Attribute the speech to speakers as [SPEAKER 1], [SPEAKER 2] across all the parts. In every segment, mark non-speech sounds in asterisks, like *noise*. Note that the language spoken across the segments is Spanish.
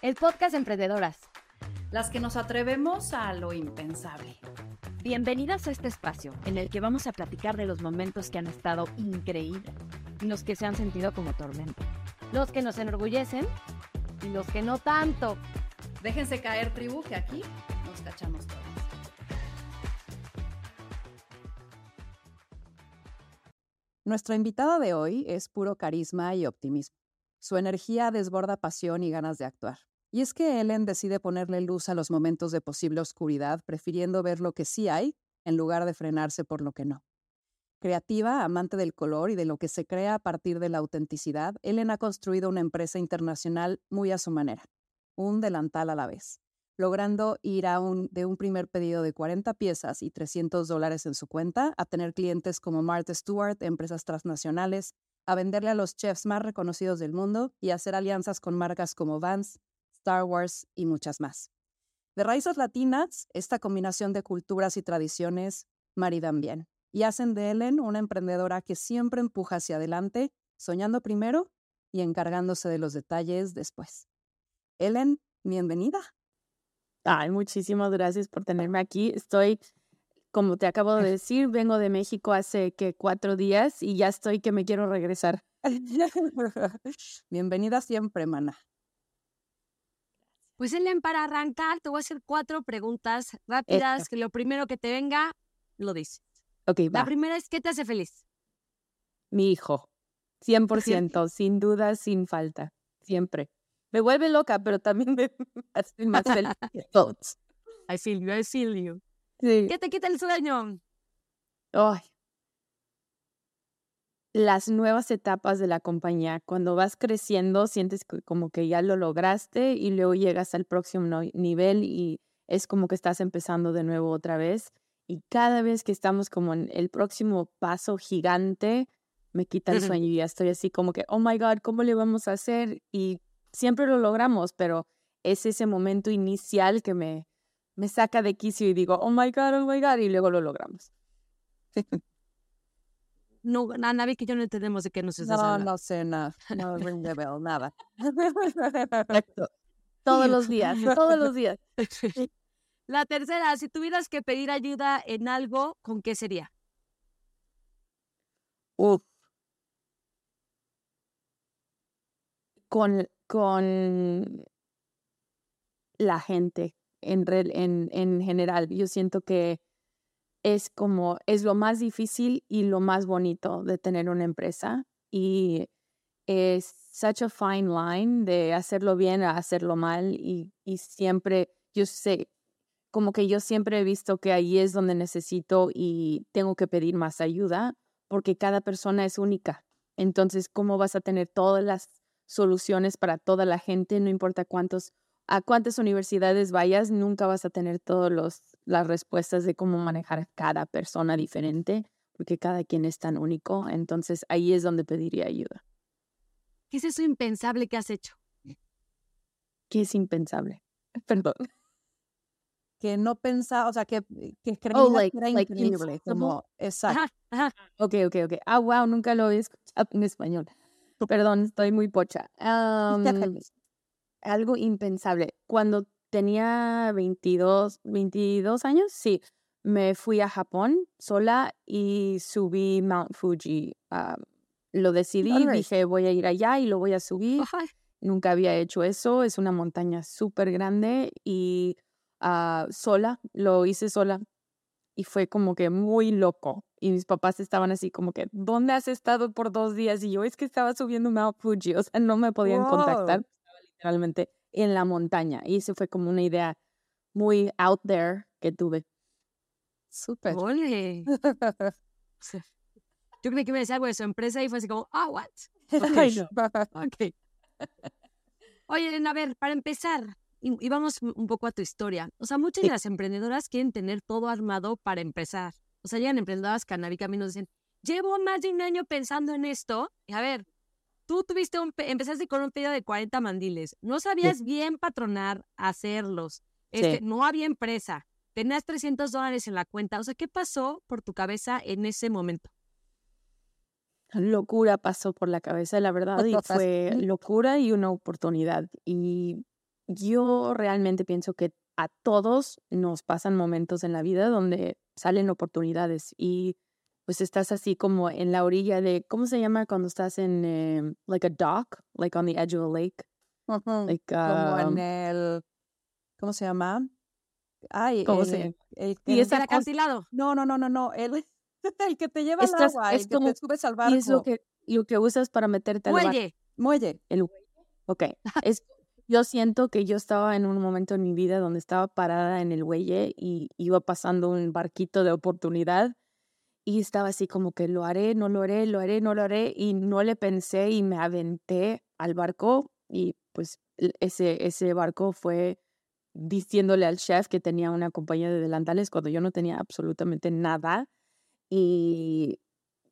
[SPEAKER 1] el podcast Emprendedoras.
[SPEAKER 2] Las que nos atrevemos a lo impensable.
[SPEAKER 1] Bienvenidas a este espacio en el que vamos a platicar de los momentos que han estado increíbles y los que se han sentido como tormento. Los que nos enorgullecen y los que no tanto.
[SPEAKER 2] Déjense caer, tribu, que aquí nos cachamos todos.
[SPEAKER 3] Nuestra invitada de hoy es puro carisma y optimismo. Su energía desborda pasión y ganas de actuar. Y es que Ellen decide ponerle luz a los momentos de posible oscuridad, prefiriendo ver lo que sí hay en lugar de frenarse por lo que no. Creativa, amante del color y de lo que se crea a partir de la autenticidad, Ellen ha construido una empresa internacional muy a su manera, un delantal a la vez, logrando ir a de un primer pedido de 40 piezas y 300 dólares en su cuenta a tener clientes como Martha Stewart, empresas transnacionales, a venderle a los chefs más reconocidos del mundo y hacer alianzas con marcas como Vans, Star Wars y muchas más. De raíces latinas, esta combinación de culturas y tradiciones maridan bien y hacen de Ellen una emprendedora que siempre empuja hacia adelante, soñando primero y encargándose de los detalles después. Ellen, bienvenida.
[SPEAKER 4] Ay, muchísimas gracias por tenerme aquí. Estoy como te acabo de *laughs* decir, vengo de México hace que cuatro días y ya estoy que me quiero regresar. *laughs*
[SPEAKER 3] Bienvenida siempre, mana.
[SPEAKER 1] Pues Ellen, para arrancar, te voy a hacer cuatro preguntas rápidas, que lo primero que te venga, lo dices.
[SPEAKER 4] Ok,
[SPEAKER 1] va. La primera es, ¿qué te hace feliz?
[SPEAKER 4] Mi hijo. 100%, *laughs* sin duda, sin falta. Siempre. Me vuelve loca, pero también me *laughs* hace más feliz
[SPEAKER 1] I feel you, I feel you. ¿Qué te quita el sueño?
[SPEAKER 4] Ay. Las nuevas etapas de la compañía. Cuando vas creciendo, sientes como que ya lo lograste y luego llegas al próximo nivel y es como que estás empezando de nuevo otra vez. Y cada vez que estamos como en el próximo paso gigante, me quita el sueño y ya estoy así como que, oh my God, ¿cómo le vamos a hacer? Y siempre lo logramos, pero es ese momento inicial que me, me saca de quicio y digo, oh my God, oh my God, y luego lo logramos. *laughs*
[SPEAKER 1] no, Navi, que yo no entendemos de qué nos
[SPEAKER 3] estás No, no sé nada, no *laughs* ring the bell, nada. *laughs*
[SPEAKER 1] Todos los *laughs* días, todos los días. La tercera, si tuvieras que pedir ayuda en algo, ¿con qué sería?
[SPEAKER 4] Uf. Con, con la gente en, en, en general. Yo siento que es como, es lo más difícil y lo más bonito de tener una empresa. Y es such a fine line de hacerlo bien a hacerlo mal. Y, y siempre, yo sé, como que yo siempre he visto que ahí es donde necesito y tengo que pedir más ayuda porque cada persona es única. Entonces, ¿cómo vas a tener todas las soluciones para toda la gente? No importa cuántos a cuántas universidades vayas, nunca vas a tener todas las respuestas de cómo manejar a cada persona diferente, porque cada quien es tan único. Entonces ahí es donde pediría ayuda.
[SPEAKER 1] ¿Qué es eso impensable que has hecho?
[SPEAKER 4] ¿Qué es impensable? *laughs* Perdón.
[SPEAKER 3] Que no pensaba, o sea, que, que creía oh, que era increíble, como, exacto.
[SPEAKER 4] Ajá, Ok, ok, ok. Ah, wow, nunca lo he escuchado en español. Perdón, estoy muy pocha. Um, algo impensable. Cuando tenía 22, 22 años, sí, me fui a Japón sola y subí Mount Fuji. Ah, lo decidí, dije voy a ir allá y lo voy a subir. Nunca había hecho eso, es una montaña súper grande y uh, sola, lo hice sola y fue como que muy loco. Y mis papás estaban así como que, ¿dónde has estado por dos días? Y yo es que estaba subiendo Mount Fuji, o sea, no me podían contactar literalmente en la montaña. Y eso fue como una idea muy out there que tuve.
[SPEAKER 1] Súper. *laughs* Yo creí que me decía algo de su empresa y fue así como, ah, what? *laughs* *laughs* Okay. Oye, a ver, para empezar, y, vamos un poco a tu historia. O sea, muchas de las emprendedoras quieren tener todo armado para empezar. O sea, llegan emprendedoras canábicas y nos dicen, llevo más de un año pensando en esto. Y a ver, tú tuviste un, empezaste con un pedido de 40 mandiles, no sabías bien patronar, hacerlos, este, no había empresa, tenías 300 dólares en la cuenta, o sea, ¿qué pasó por tu cabeza en ese momento?
[SPEAKER 4] Locura pasó por la cabeza, la verdad, y fue locura y una oportunidad. Y yo realmente pienso que a todos nos pasan momentos en la vida donde salen oportunidades y pues estás así como en la orilla de, ¿cómo se llama cuando estás en, em, like a dock, like on the edge of a lake?
[SPEAKER 3] Like, como en um el, ¿cómo se llama? Ay,
[SPEAKER 4] ¿Cómo
[SPEAKER 3] el,
[SPEAKER 4] se
[SPEAKER 3] el,
[SPEAKER 1] ¿Y es el acantilado?
[SPEAKER 3] No, no, no, no, no, el, *laughs* el que te lleva
[SPEAKER 4] Estás,
[SPEAKER 3] al agua,
[SPEAKER 4] es
[SPEAKER 3] el que
[SPEAKER 4] como,
[SPEAKER 3] te subes al barco.
[SPEAKER 4] y es lo que, lo que usas para meterte al barco.
[SPEAKER 1] Muelle.
[SPEAKER 3] Muelle.
[SPEAKER 4] El Ok, es, yo siento que yo estaba en un momento en mi vida donde estaba parada en el muelle y iba pasando un barquito de oportunidad y estaba así como que lo haré, no lo haré, lo haré, no lo haré y no le pensé y me aventé al barco y pues ese, ese barco fue diciéndole al chef que tenía una compañía de delantales cuando yo no tenía absolutamente nada y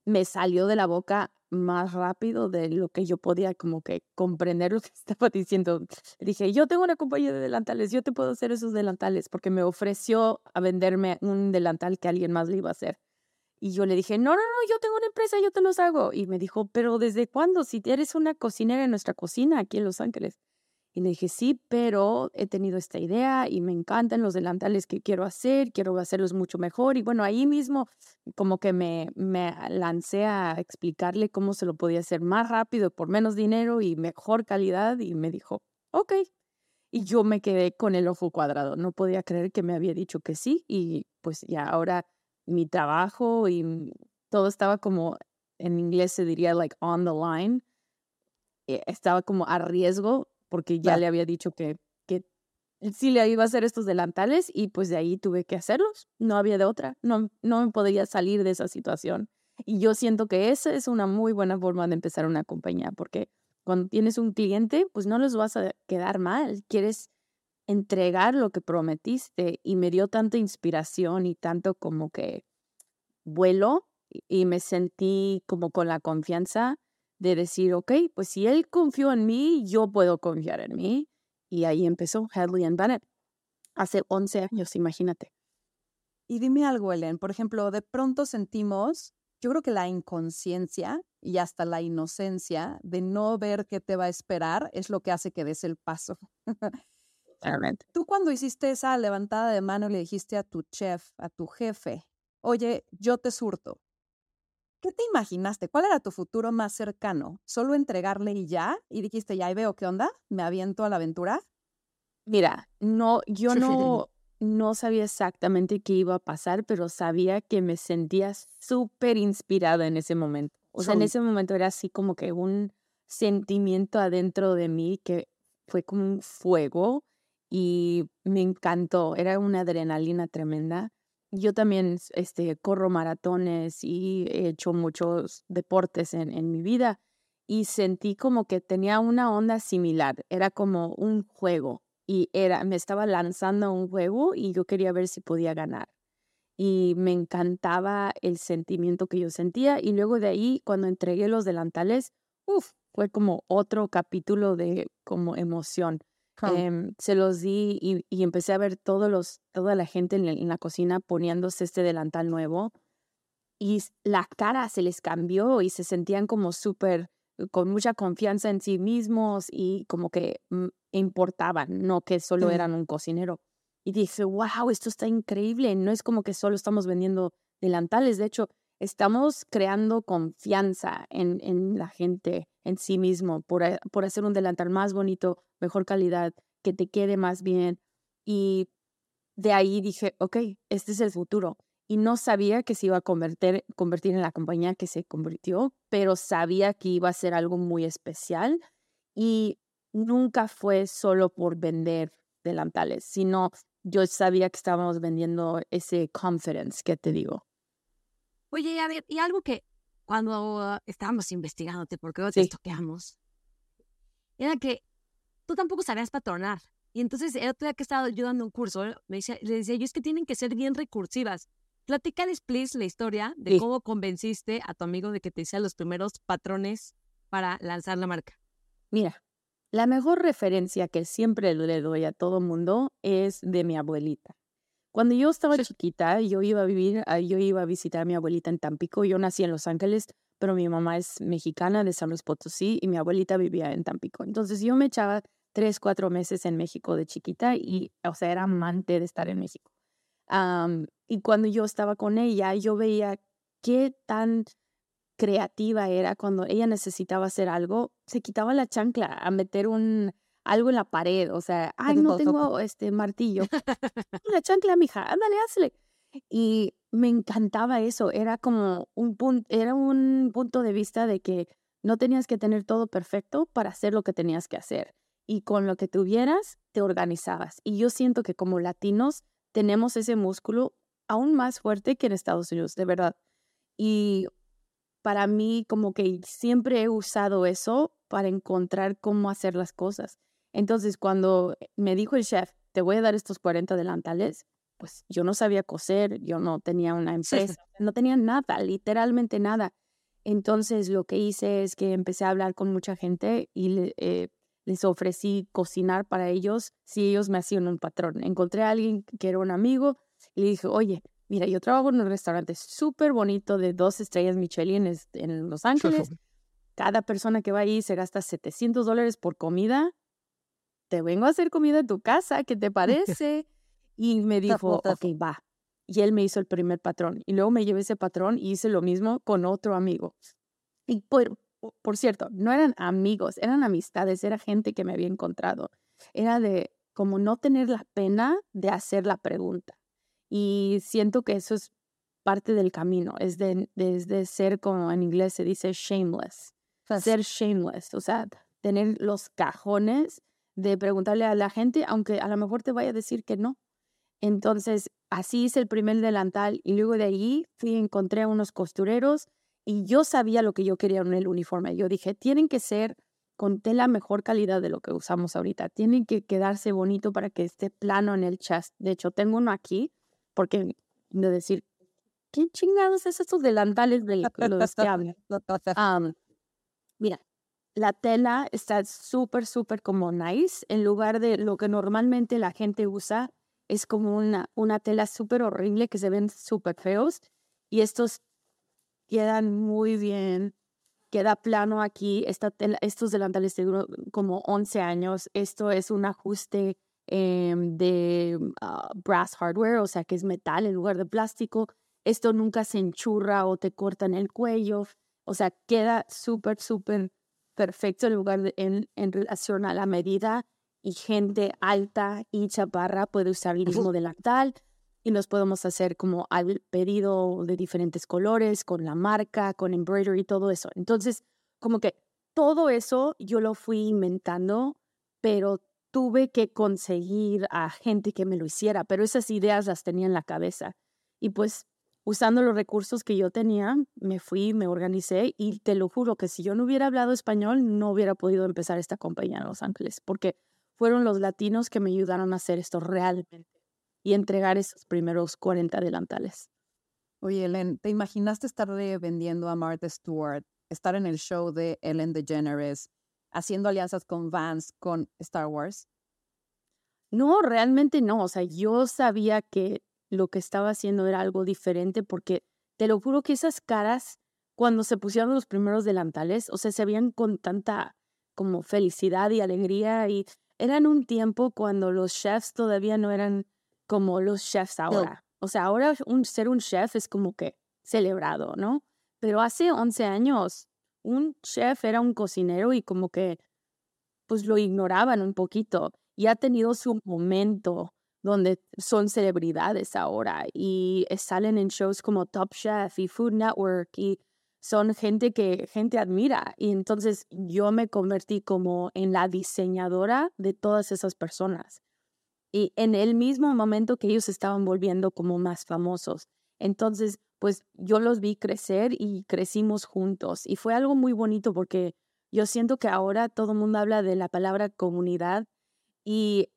[SPEAKER 4] me salió de la boca más rápido de lo que yo podía como que comprender lo que *laughs* estaba diciendo. Dije, yo tengo una compañía de delantales, yo te puedo hacer esos delantales porque me ofreció a venderme un delantal que alguien más le iba a hacer. Y yo le dije, no, no, no, yo tengo una empresa, yo te los hago. Y me dijo, pero ¿desde cuándo? Si eres una cocinera en nuestra cocina aquí en Los Ángeles. Y le dije, sí, pero he tenido esta idea y me encantan los delantales que quiero hacer, quiero hacerlos mucho mejor. Y bueno, ahí mismo como que me, me lancé a explicarle cómo se lo podía hacer más rápido, por menos dinero y mejor calidad. Y me dijo, ok. Y yo me quedé con el ojo cuadrado. No podía creer que me había dicho que sí. Y pues ya ahora mi trabajo y todo estaba como, en inglés se diría like on the line. Eh, estaba como a riesgo porque ya le había dicho que, que sí le iba a hacer estos delantales y pues de ahí tuve que hacerlos. No había de otra. No, no me podría salir de esa situación. Y yo siento que esa es una muy buena forma de empezar una compañía porque cuando tienes un cliente, pues no les vas a quedar mal. Quieres entregar lo que prometiste y me dio tanta inspiración y tanto como que vuelo y me sentí como con la confianza de decir, ok, pues si él confió en mí, yo puedo confiar en mí. Y ahí empezó Hadley and Bennett. Hace 11 años, imagínate.
[SPEAKER 3] Y dime algo, Ellen. Por ejemplo, de pronto sentimos, yo creo que la inconsciencia y hasta la inocencia de no ver qué te va a esperar es lo que hace que des el paso. *laughs* Tú cuando hiciste esa levantada de mano le dijiste a tu chef, a tu jefe, oye, yo te surto, ¿Qué te imaginaste? ¿Cuál era tu futuro más cercano? ¿Solo entregarle y ya? ¿Y dijiste, ya ahí veo qué onda? ¿Me aviento a la aventura?
[SPEAKER 4] Mira, no, yo no, no sabía exactamente qué iba a pasar, pero sabía que me sentía súper inspirada en ese momento. O sea, en ese momento era así como que un sentimiento adentro de mí que fue como un fuego y me encantó. Era una adrenalina tremenda yo también este, corro maratones y he hecho muchos deportes en, en mi vida y sentí como que tenía una onda similar. Era como un juego y era, me estaba lanzando un juego y yo quería ver si podía ganar. Y me encantaba el sentimiento que yo sentía y luego de ahí cuando entregué los delantales, uf, fue como otro capítulo de como emoción. Em, se los di y, y, empecé a ver todos los, toda la gente en, la cocina poniéndose este delantal nuevo y la cara se les cambió y se sentían como súper con mucha confianza en sí mismos y como que mm, importaban, no que solo eran un cocinero. Y dije, wow, esto está increíble. No es como que solo estamos vendiendo delantales, de hecho, estamos creando confianza en, en la gente, en sí mismo, por, por hacer un delantal más bonito, mejor calidad, que te quede más bien. Y de ahí dije, ok, este es el futuro. Y no sabía que se iba a convertir, convertir en la compañía que se convirtió, pero sabía que iba a ser algo muy especial. Y nunca fue solo por vender delantales, sino yo sabía que estábamos vendiendo ese confidence que te digo.
[SPEAKER 1] Oye, a ver, y algo que cuando estábamos investigándote, porque hoy te estoqueamos, era que tú tampoco sabías patronar. Y entonces el otro día que estaba yo dando un curso, me decía, le decía yo, es que tienen que ser bien recursivas. Platícales, please, la historia de cómo convenciste a tu amigo de que te hiciera los primeros patrones para lanzar la marca.
[SPEAKER 4] Mira, la mejor referencia que siempre le doy a todo mundo es de mi abuelita. Cuando yo estaba chiquita, yo iba a vivir, ah, yo iba a visitar a mi abuelita en Tampico. Yo nací en Los Ángeles, pero mi mamá es mexicana de San Luis Potosí y mi abuelita vivía en Tampico. Entonces yo me echaba tres, cuatro meses en México de chiquita y, o sea, era amante de estar en México. y cuando yo estaba con ella, yo veía qué tan creativa era cuando ella necesitaba hacer algo, se quitaba la chancla a meter un algo en la pared, o sea, ay, no tengo este martillo. *laughs* la chancla, mija, ándale, hazle. Y me encantaba eso, era como un punto, era un punto de vista de que no tenías que tener todo perfecto para hacer lo que tenías que hacer. Y con lo que tuvieras, te organizabas. Y yo siento que como latinos tenemos ese músculo aún más fuerte que en Estados Unidos, de verdad. Y para mí como que siempre he usado eso para encontrar cómo hacer las cosas. Entonces, cuando me dijo el chef, te voy a dar estos 40 delantales, pues yo no sabía coser, yo no tenía una empresa, no tenía nada, literalmente nada. Entonces, lo que hice es que empecé a hablar con mucha gente y eh, les ofrecí cocinar para ellos si ellos me hacían un patrón. Encontré a alguien que era un amigo y le dije, oye, mira, yo trabajo en un restaurante súper bonito de dos estrellas Michelin en Los Ángeles. Cada persona que va ahí se gasta 700 dólares por comida. Te vengo a hacer comida en tu casa, ¿qué te *laughs* parece? Y me dijo, ok, va. Y él me hizo el primer patrón. Y luego me llevé ese patrón y hice lo mismo con otro amigo. Y por, por cierto, no eran amigos, eran amistades, era gente que me había encontrado. Era de como no tener la pena de hacer la pregunta. Y siento que eso es parte del camino, es de, de, ser como en inglés se dice shameless, ser shameless, o sea, tener los cajones de preguntarle a la gente, aunque a lo mejor te vaya a decir que no. Entonces, así hice el primer delantal y luego de ahí fui y encontré a unos costureros y yo sabía lo que yo quería en el uniforme. Yo dije, tienen que ser con tela mejor calidad de lo que usamos ahorita. Tienen que quedarse bonito para que esté plano en el chest. De hecho, tengo uno aquí porque de decir, ¿qué chingados es estos delantales de los que *laughs* hablan? mira, la tela está súper, súper como nice, en lugar de lo que normalmente la gente usa, es como una, una tela súper horrible que se ven súper feos y estos quedan muy bien, queda plano aquí, esta estos delantales duran como 11 años, esto es un ajuste Em, de ah, brass hardware, o sea que es metal en lugar de plástico. Esto nunca se enchurra o te corta en el cuello. O sea, queda súper, súper perfecto en lugar de, en, en relación a la medida y gente alta y chaparra puede usar el mismo delantal y los podemos hacer como al pedido de diferentes colores, con la marca, con embroidery todo eso. Entonces, como que todo eso yo lo fui inventando, pero tuve que conseguir a gente que me lo hiciera, pero esas ideas las tenía en la cabeza. Y pues usando los recursos que yo tenía, me fui, me organicé y te lo juro que si yo no hubiera hablado español, no hubiera podido empezar esta compañía en Los Ángeles, porque fueron los latinos que me ayudaron a hacer esto realmente y entregar esos primeros 40 delantales.
[SPEAKER 3] Oye, Ellen, ¿te imaginaste estar vendiendo a Martha Stewart, estar en el show de Ellen DeGeneres, haciendo alianzas con Vans, con Star Wars?
[SPEAKER 4] No, realmente no. O sea, yo sabía que lo que estaba haciendo era algo diferente porque te lo juro que esas caras, cuando se pusieron los primeros delantales, o sea, se veían con tanta como felicidad y alegría y eran un tiempo cuando los chefs todavía no eran como los chefs ahora. O sea, ahora un, ser un chef es como que celebrado, ¿no? Pero hace 11 años un chef era un cocinero y como que pues lo ignoraban un poquito y ha tenido su momento donde son celebridades ahora y salen en shows como Top Chef y Food Network y son gente que gente admira y entonces yo me convertí como en la diseñadora de todas esas personas y en el mismo momento que ellos estaban volviendo como más famosos entonces pues yo los vi crecer y crecimos juntos. Y fue algo muy bonito porque yo siento que ahora todo el mundo habla de la palabra comunidad y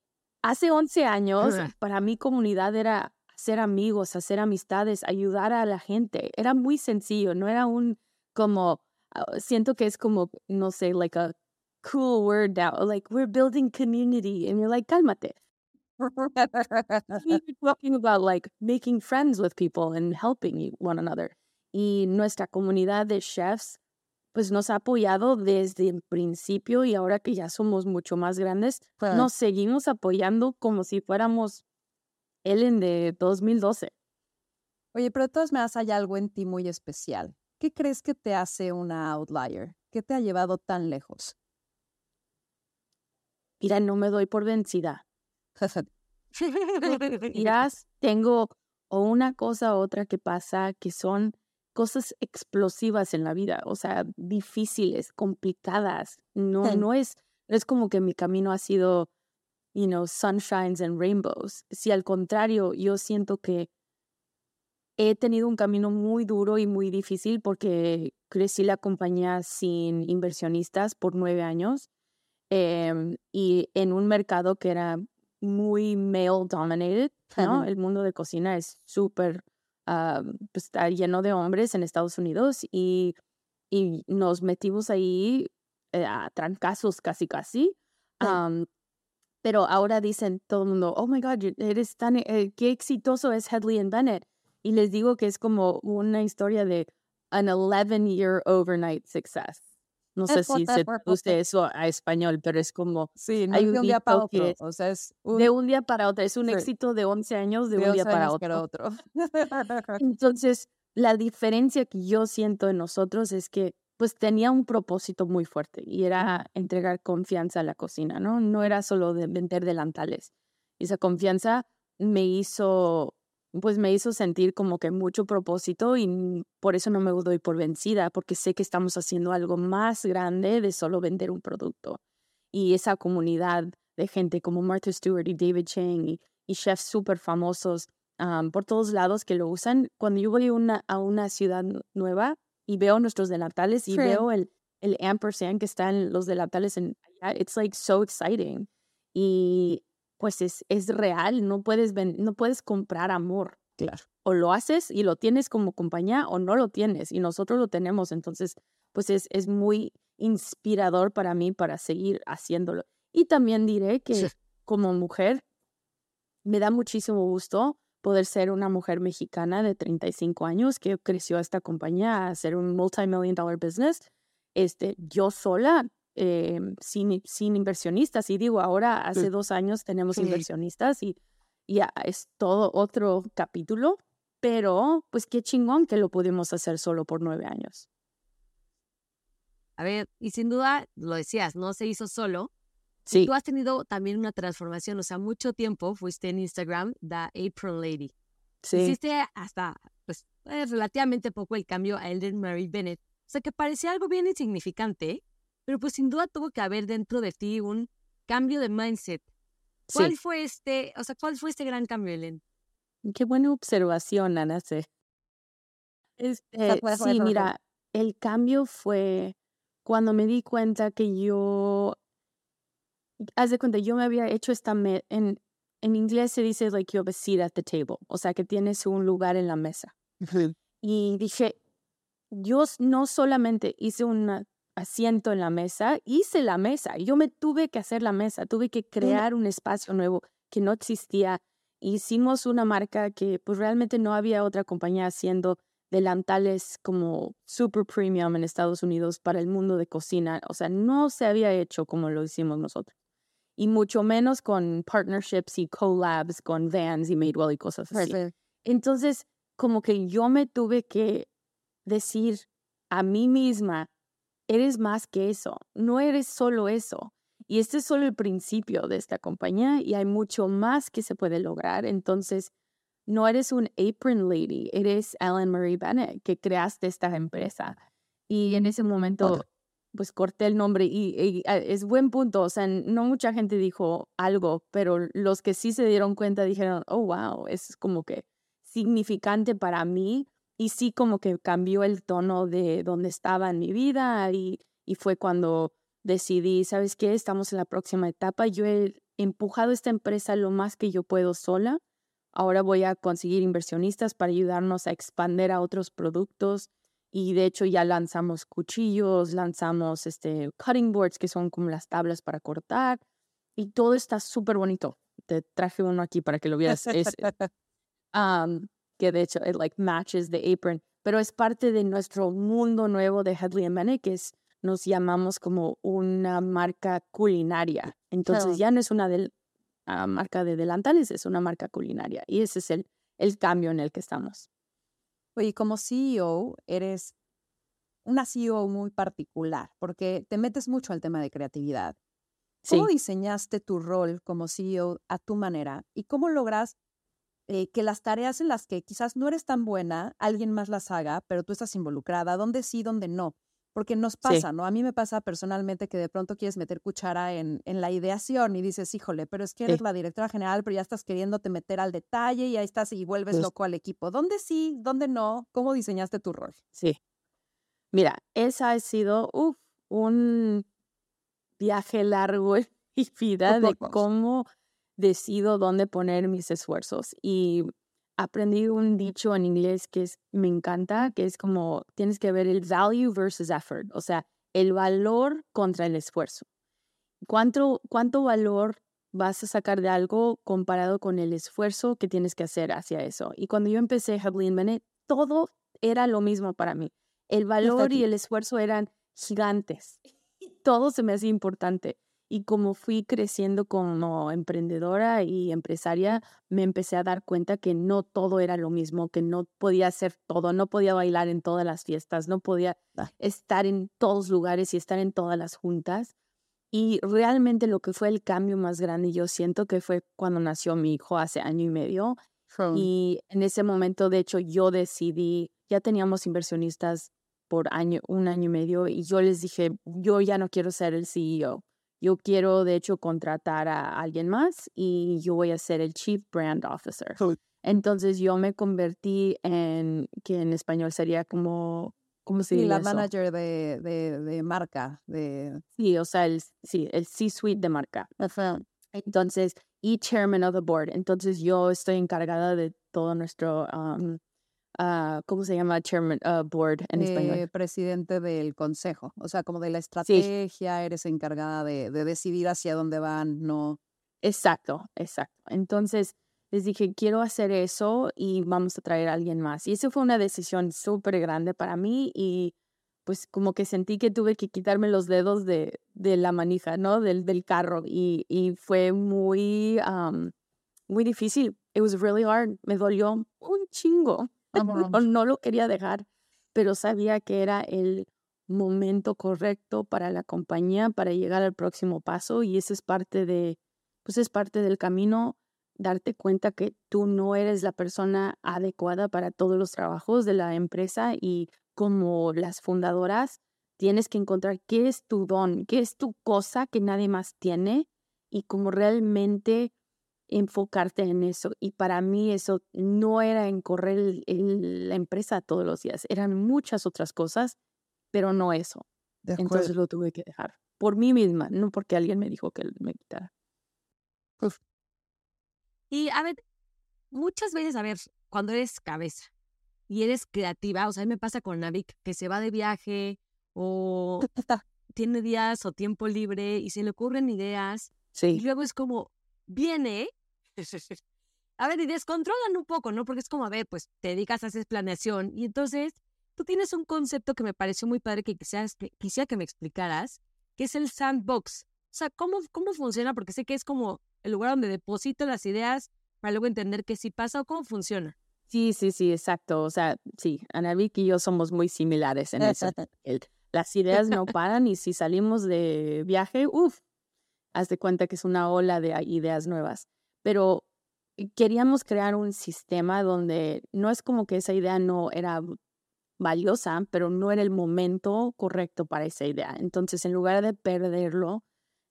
[SPEAKER 4] hace 11 años para mí comunidad era hacer amigos, hacer amistades, ayudar a la gente. Era muy sencillo, no era un como, ah, siento que es como, no sé, like a cool word now, like we're building community and you're like, cálmate. *laughs* We're talking about like making friends with people and helping one another. Y nuestra comunidad de chefs pues nos ha apoyado desde el principio y ahora que ya somos mucho más grandes, nos seguimos apoyando como si fuéramos Ellen de 2012.
[SPEAKER 3] Oye, pero de todas maneras hay algo en ti muy especial. ¿Qué crees que te hace una outlier? ¿Qué te ha llevado tan lejos?
[SPEAKER 4] Mira, no me doy por vencida. *laughs* Miras, tengo o una cosa u otra que pasa que son cosas explosivas en la vida, o sea, difíciles, complicadas. No, no es, es como que mi camino ha sido, you know, sunshines and rainbows. Si al contrario, yo siento que he tenido un camino muy duro y muy difícil porque crecí la compañía sin inversionistas por nueve años em, y en un mercado que era muy male dominated, ¿no? El mundo de cocina es súper, pues está lleno de hombres en Estados Unidos y, y nos metimos ahí eh, a trancazos casi casi. pero ahora dicen todo el mundo, oh my God, eres tan, eh, qué exitoso es Headley and Bennett. Y les digo que es como una historia de an 11 year overnight success. No sé si se traduce eso a español, pero es como.
[SPEAKER 3] Sí, no hay de un día para otro. o sea, es
[SPEAKER 4] de un día para otro. Es un éxito de 11 años de, un día para otro.
[SPEAKER 3] otro. *laughs* *laughs*
[SPEAKER 4] Entonces, la diferencia que yo siento en nosotros es que pues tenía un propósito muy fuerte y era entregar confianza a la cocina, ¿no? No era solo de vender delantales. Esa confianza me hizo pues me hizo sentir como que mucho propósito y por eso no me doy por vencida, porque sé que estamos haciendo algo más grande de solo vender un producto. Y esa comunidad de gente como Martha Stewart y David Chang y, chefs súper famosos por todos lados que lo usan, cuando yo voy a una, a una ciudad nueva y veo nuestros delatales y veo el, el ampersand que está en los delatales, en, it's like so exciting. Y pues es, es real, no puedes, no puedes comprar amor.
[SPEAKER 3] Claro.
[SPEAKER 4] O lo haces y lo tienes como compañía o no lo tienes y nosotros lo tenemos. Entonces, pues es, es muy inspirador para mí para seguir haciéndolo. Y también diré que como mujer, me da muchísimo gusto poder ser una mujer mexicana de 35 años que creció esta compañía a ser un multi-million dollar business. Este, yo sola eh, sin, sin inversionistas. Y digo, ahora hace dos años tenemos inversionistas y ya es todo otro capítulo, pero pues qué chingón que lo pudimos hacer solo por nueve años.
[SPEAKER 1] A ver, y sin duda, lo decías, no se hizo solo.
[SPEAKER 4] Sí.
[SPEAKER 1] Tú has tenido también una transformación, o sea, mucho tiempo fuiste en Instagram, The Apron Lady.
[SPEAKER 4] Sí.
[SPEAKER 1] Hiciste hasta, pues, eh, relativamente poco el cambio a Elden Mary Bennett. O sea, que parecía algo bien insignificante, pero pues sin duda tuvo que haber dentro de ti un cambio de mindset. ¿Cuál fue este, o sea, cuál fue este gran cambio, Ellen?
[SPEAKER 4] Qué buena observación, Ana. Sí, este, sí mira, el cambio fue cuando me di cuenta que yo, haz de cuenta, yo me había hecho esta, en, en inglés se dice like you have a seat at the table, o sea, que tienes un lugar en la mesa. Y dije, yo no solamente hice una asiento en la mesa, hice la mesa. Yo me tuve que hacer la mesa, tuve que crear un espacio nuevo que no existía. Hicimos una marca que pues realmente no había otra compañía haciendo delantales como super premium en Estados Unidos para el mundo de cocina. O sea, no se había hecho como lo hicimos nosotros. Y mucho menos con partnerships y collabs con Vans y Madewell y cosas así. Entonces, como que yo me tuve que decir a mí misma, eres más que eso, no eres solo eso. Y este es solo el principio de esta compañía y hay mucho más que se puede lograr. Entonces, no eres un apron lady, eres Ellen Marie Bennett que creaste esta empresa. Y en ese momento, pues corté el nombre y, ah, es buen punto. O sea, no mucha gente dijo algo, pero los que sí se dieron cuenta dijeron, oh, wow, es como que significante para mí y sí como que cambió el tono de donde estaba en mi vida y, y fue cuando decidí, ¿sabes qué? Estamos en la próxima etapa. Yo he empujado esta empresa lo más que yo puedo sola. Ahora voy a conseguir inversionistas para ayudarnos a expandir a otros productos. Y de hecho ya lanzamos cuchillos, lanzamos este cutting boards, que son como las tablas para cortar. Y todo está súper bonito. Te traje uno aquí para que lo veas. Es, *laughs* que de hecho it like matches the apron. pero es parte de nuestro mundo nuevo de Hadley and que es, nos llamamos como una marca culinaria. Entonces ya no es una del, ah, marca de delantales, es una marca culinaria. Y ese es el, el cambio en el que estamos.
[SPEAKER 3] Oye, como CEO, eres una CEO muy particular, porque te metes mucho al tema de creatividad. ¿Cómo diseñaste tu rol como CEO a tu manera y cómo logras eh, que las tareas en las que quizás no eres tan buena, alguien más las haga, pero tú estás involucrada, dónde sí, dónde no? Porque nos pasa, ¿no? A mí me pasa personalmente que de pronto quieres meter cuchara en, en la ideación y dices, híjole, pero es que eres la directora general, pero ya estás queriéndote meter al detalle y ahí estás y vuelves loco al equipo. ¿Dónde sí, dónde no? ¿Cómo diseñaste tu rol?
[SPEAKER 4] Sí. Mira, esa ha sido un viaje largo y vida de cómo decido dónde poner mis esfuerzos. Y aprendí un dicho en inglés que es, me encanta, que es como tienes que ver el value versus effort, o sea, el valor contra el esfuerzo. ¿Cuánto, cuánto valor vas a sacar de algo comparado con el esfuerzo que tienes que hacer hacia eso? Y cuando yo empecé Hubley Bennett, todo era lo mismo para mí. El valor y el esfuerzo eran gigantes. Todo se me hacía importante. Y como fui creciendo como emprendedora y empresaria, me empecé a dar cuenta que no todo era lo mismo, que no podía hacer todo, no podía bailar en todas las fiestas, no podía estar en todos lugares y estar en todas las juntas. Y realmente lo que fue el cambio más grande, yo siento que fue cuando nació mi hijo hace año y medio. Y en ese momento, de hecho, yo decidí, ya teníamos inversionistas por año, un año y medio, y yo les dije, yo ya no quiero ser el CEO yo quiero, de hecho, contratar a alguien más y yo voy a ser el Chief Brand Officer. Entonces yo me convertí en, que en español sería como, ¿cómo se dice?
[SPEAKER 3] la manager de, de, marca. De...
[SPEAKER 4] Sí, o sea, el, sí, el C-suite de marca. Entonces, y chairman of the board. Entonces yo estoy encargada de todo nuestro um, Ah, ¿cómo se llama? Chairman uh, Board en español.
[SPEAKER 3] Eh, presidente del consejo, o sea, como de la estrategia, eres encargada de, decidir hacia dónde van, no.
[SPEAKER 4] Exacto, exacto. Entonces les dije, quiero hacer eso y vamos a traer a alguien más. Y eso fue una decisión súper grande para mí y pues como que sentí que tuve que quitarme los dedos de, de la manija, ¿no? Del, del carro y, y fue muy, muy difícil. It was really hard. Me dolió un chingo *laughs* no, lo quería dejar, pero sabía que era el momento correcto para la compañía para llegar al próximo paso y eso es parte de, pues es parte del camino, darte cuenta que tú no eres la persona adecuada para todos los trabajos de la empresa y como las fundadoras tienes que encontrar qué es tu don, qué es tu cosa que nadie más tiene y como realmente enfocarte en eso. Y para mí eso no era en correr la empresa todos los días, eran muchas otras cosas, pero no eso. Entonces lo tuve que dejar por mí misma, no porque alguien me dijo que me quitara.
[SPEAKER 1] Y a ver, muchas veces, a ver, cuando eres cabeza y eres creativa, o sea, a mí me pasa con Navik que se va de viaje o *laughs* tiene días o tiempo libre y se le ocurren ideas. Sí. Y luego es como, viene a ver, y descontrolan un poco, ¿no? Porque es como, a ver, pues te dedicas a hacer planeación y entonces tú tienes un concepto que me pareció muy padre que quisieras, quisiera que me explicaras, que es el sandbox. O sea, ¿cómo, ¿cómo funciona? Porque sé que es como el lugar donde deposito las ideas para luego entender qué sí pasa o cómo funciona.
[SPEAKER 4] Sí, sí, sí, exacto. O sea, sí, Anavik y yo somos muy similares en eso. *laughs* las ideas no paran y si salimos de viaje, uff, haz de cuenta que es una ola de ideas nuevas pero queríamos crear un sistema donde no es como que esa idea no era valiosa, pero no era el momento correcto para esa idea. Entonces, en lugar de perderlo,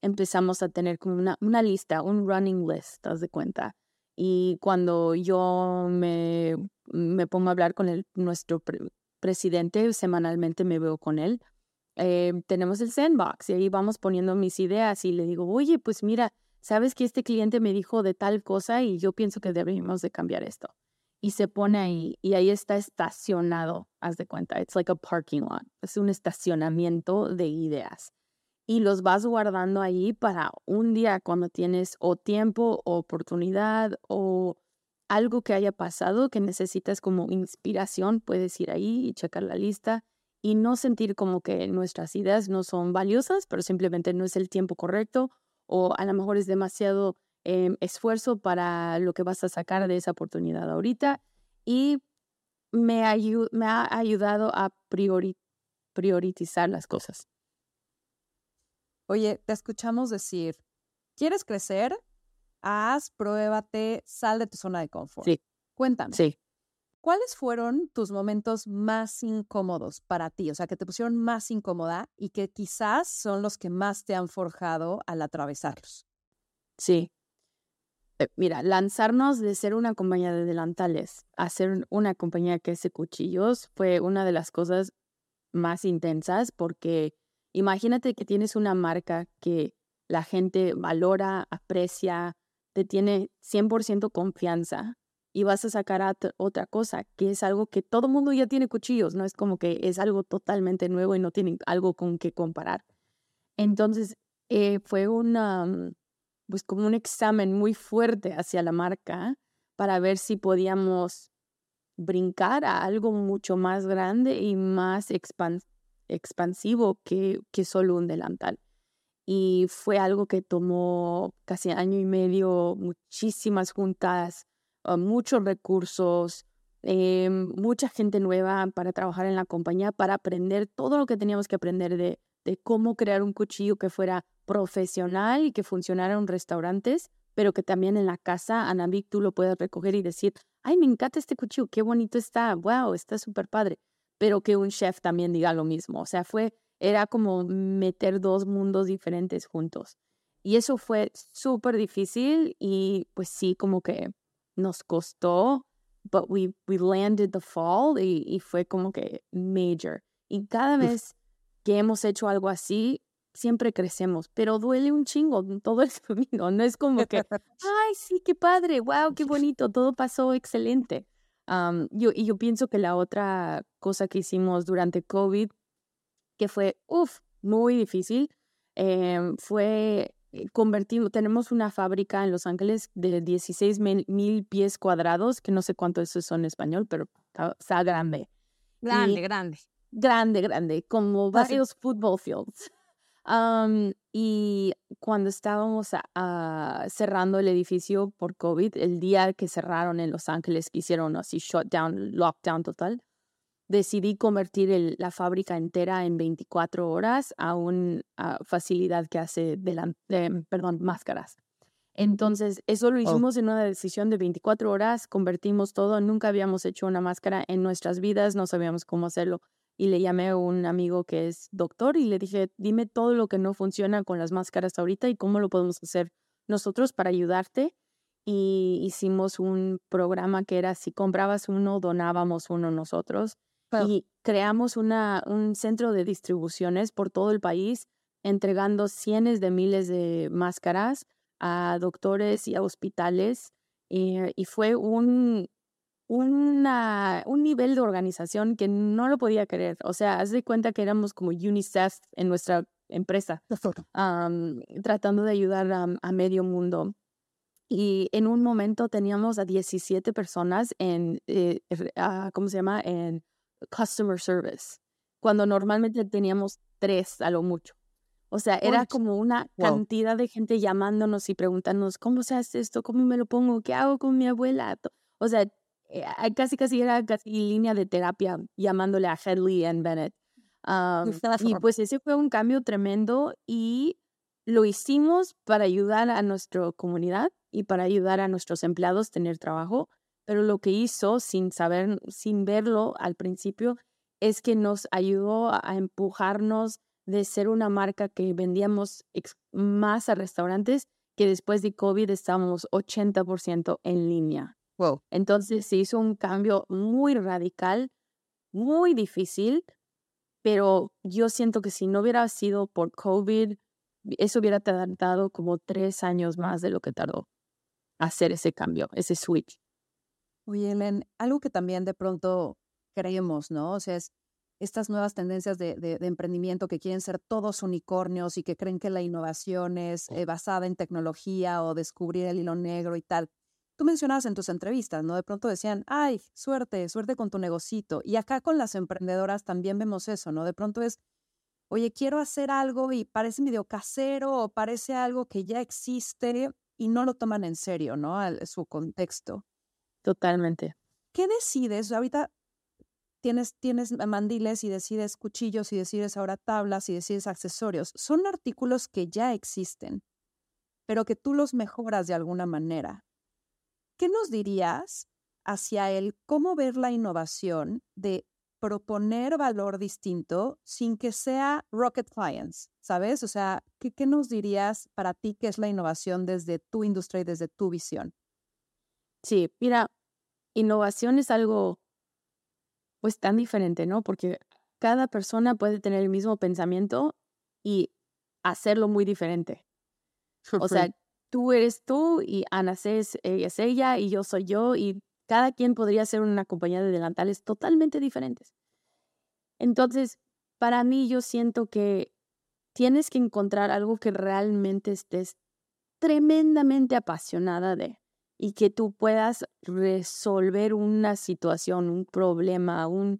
[SPEAKER 4] empezamos a tener como una, lista, un running list, ¿te das de cuenta? Y cuando yo me, pongo a hablar con el, nuestro presidente, semanalmente me veo con él, eh, tenemos el sandbox y ahí vamos poniendo mis ideas y le digo, oye, pues mira, sabes que este cliente me dijo de tal cosa y yo pienso que deberíamos de cambiar esto. Y se pone ahí y ahí está estacionado, haz de cuenta, it's like a parking lot, es un estacionamiento de ideas. Y los vas guardando ahí para un día cuando tienes o tiempo o oportunidad o algo que haya pasado que necesitas como inspiración, puedes ir ahí y checar la lista y no sentir como que nuestras ideas no son valiosas, pero simplemente no es el tiempo correcto o a lo mejor es demasiado em, esfuerzo para lo que vas a sacar de esa oportunidad ahorita. Y me, me ha ayudado a priorizar las cosas.
[SPEAKER 3] Oye, te escuchamos decir, ¿quieres crecer? Haz, pruébate, sal de tu zona de confort.
[SPEAKER 4] Sí.
[SPEAKER 3] Cuéntame.
[SPEAKER 4] Sí.
[SPEAKER 3] ¿Cuáles fueron tus momentos más incómodos para ti? O sea, que te pusieron más incómoda y que quizás son los que más te han forjado al atravesarlos.
[SPEAKER 4] Sí. Eh, mira, lanzarnos de ser una compañía de delantales a ser una compañía que hace cuchillos fue una de las cosas más intensas porque imagínate que tienes una marca que la gente valora, aprecia, te tiene 100% confianza y vas a sacar otra cosa, que es algo que todo mundo ya tiene cuchillos, no es como que es algo totalmente nuevo y no tienen algo con que comparar. Entonces, eh, fue una, mm, pues como un examen muy fuerte hacia la marca para ver si podíamos brincar a algo mucho más grande y más expansivo que, que solo un delantal. Y fue algo que tomó casi año y medio, muchísimas juntas, muchos recursos, eh, mucha gente nueva para trabajar en la compañía, para aprender todo lo que teníamos que aprender de, de cómo crear un cuchillo que fuera profesional y que funcionara en restaurantes, pero que también en la casa, Anamik, tú lo puedes recoger y decir, ay, me encanta este cuchillo, qué bonito está, wow, está súper padre. Pero que un chef también diga lo mismo. O sea, fue, era como meter dos mundos diferentes juntos. Y eso fue súper difícil y pues sí, como que nos costó, but we, we landed the fall y, y fue como que major. Y cada vez que hemos hecho algo así, siempre crecemos, pero duele un chingo *laughs* todo el camino. No es como que, ay, sí, qué padre, wow, qué bonito, todo pasó excelente. yo, y yo pienso que la otra cosa que hicimos durante COVID, que fue, uff, muy difícil, em, fue eh, convertir, tenemos una fábrica en Los Ángeles de 16 mil pies cuadrados, que no sé cuánto eso son en español, pero está, grande.
[SPEAKER 1] Grande, grande.
[SPEAKER 4] Grande, grande, como varios football fields *laughs* y cuando estábamos cerrando el edificio por COVID, el día que cerraron en Los Ángeles, que hicieron así shutdown, lockdown total, decidí convertir la fábrica entera en 24 horas a una facilidad que hace perdón, máscaras. Entonces, eso lo oh. hicimos en una decisión de 24 horas, convertimos todo, nunca habíamos hecho una máscara en nuestras vidas, no sabíamos cómo hacerlo y le llamé a un amigo que es doctor y le dije, dime todo lo que no funciona con las máscaras ahorita y cómo lo podemos hacer nosotros para ayudarte. Y hicimos un programa que era si comprabas uno, donábamos uno nosotros. Y creamos una, un centro de distribuciones por todo el país, entregando cientos de miles de máscaras a doctores y a hospitales. Eh, y fue un, una, un nivel de organización que no lo podía creer. O sea, haz de cuenta que éramos como UNICEF en nuestra empresa, tratando de ayudar a, medio mundo. Y en un momento teníamos a 17 personas en, eh, ¿cómo se llama? En customer service, cuando normalmente teníamos tres a lo mucho. O sea, era como una cantidad de gente llamándonos y preguntándonos, ¿cómo se hace esto? ¿Cómo me lo pongo? ¿Qué hago con mi abuela? O sea, eh, casi casi era casi línea de terapia llamándole a Headley and Bennett. y pues ese fue un cambio tremendo y lo hicimos para ayudar a nuestra comunidad y para ayudar a nuestros empleados a tener trabajo, pero lo que hizo sin saber, sin verlo al principio, es que nos ayudó a empujarnos de ser una marca que vendíamos más a restaurantes que después de COVID estábamos 80% en línea. Entonces se hizo un cambio muy radical, muy difícil, pero yo siento que si no hubiera sido por COVID, eso hubiera tardado como tres años más de lo que tardó hacer ese cambio, ese switch.
[SPEAKER 3] Oye, Ellen, algo que también de pronto creemos, ¿no? O sea, es estas nuevas tendencias de, de, emprendimiento que quieren ser todos unicornios y que creen que la innovación es eh, basada en tecnología o descubrir el hilo negro y tal. tú mencionabas en tus entrevistas, ¿no? De pronto decían, ay, suerte, suerte con tu negocito. Y acá con las emprendedoras también vemos eso, ¿no? De pronto es, oye, quiero hacer algo y parece medio casero o parece algo que ya existe y no lo toman en serio, ¿no? su contexto.
[SPEAKER 4] Totalmente.
[SPEAKER 3] ¿Qué decides? Ahorita tienes, tienes mandiles y decides cuchillos y decides ahora tablas y decides accesorios. Son artículos que ya existen, pero que tú los mejoras de alguna manera. ¿Qué nos dirías hacia el cómo ver la innovación de proponer valor distinto sin que sea rocket science, ¿sabes? O sea, ¿qué, ¿qué, nos dirías para ti que es la innovación desde tu industria y desde tu visión?
[SPEAKER 4] Sí, mira, innovación es algo pues tan diferente, ¿no? Porque cada persona puede tener el mismo pensamiento y hacerlo muy diferente. *laughs* O sea, tú eres tú y Ana C es, es ella y yo soy yo y cada quien podría ser una compañía de delantales totalmente diferentes. Entonces, para mí yo siento que tienes que encontrar algo que realmente estés tremendamente apasionada de y que tú puedas resolver una situación, un problema, un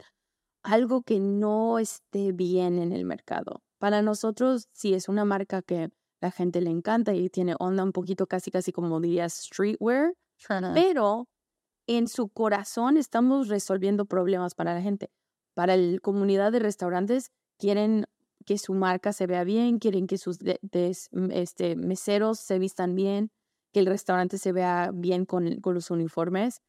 [SPEAKER 4] algo que no esté bien en el mercado. Para nosotros, si es una marca que la gente le encanta y tiene onda un poquito casi casi como dirías streetwear, pero en su corazón estamos resolviendo problemas para la gente. Para la comunidad de restaurantes quieren que su marca se vea bien, quieren que sus este, meseros se vistan bien, que el restaurante se vea bien con, con los uniformes.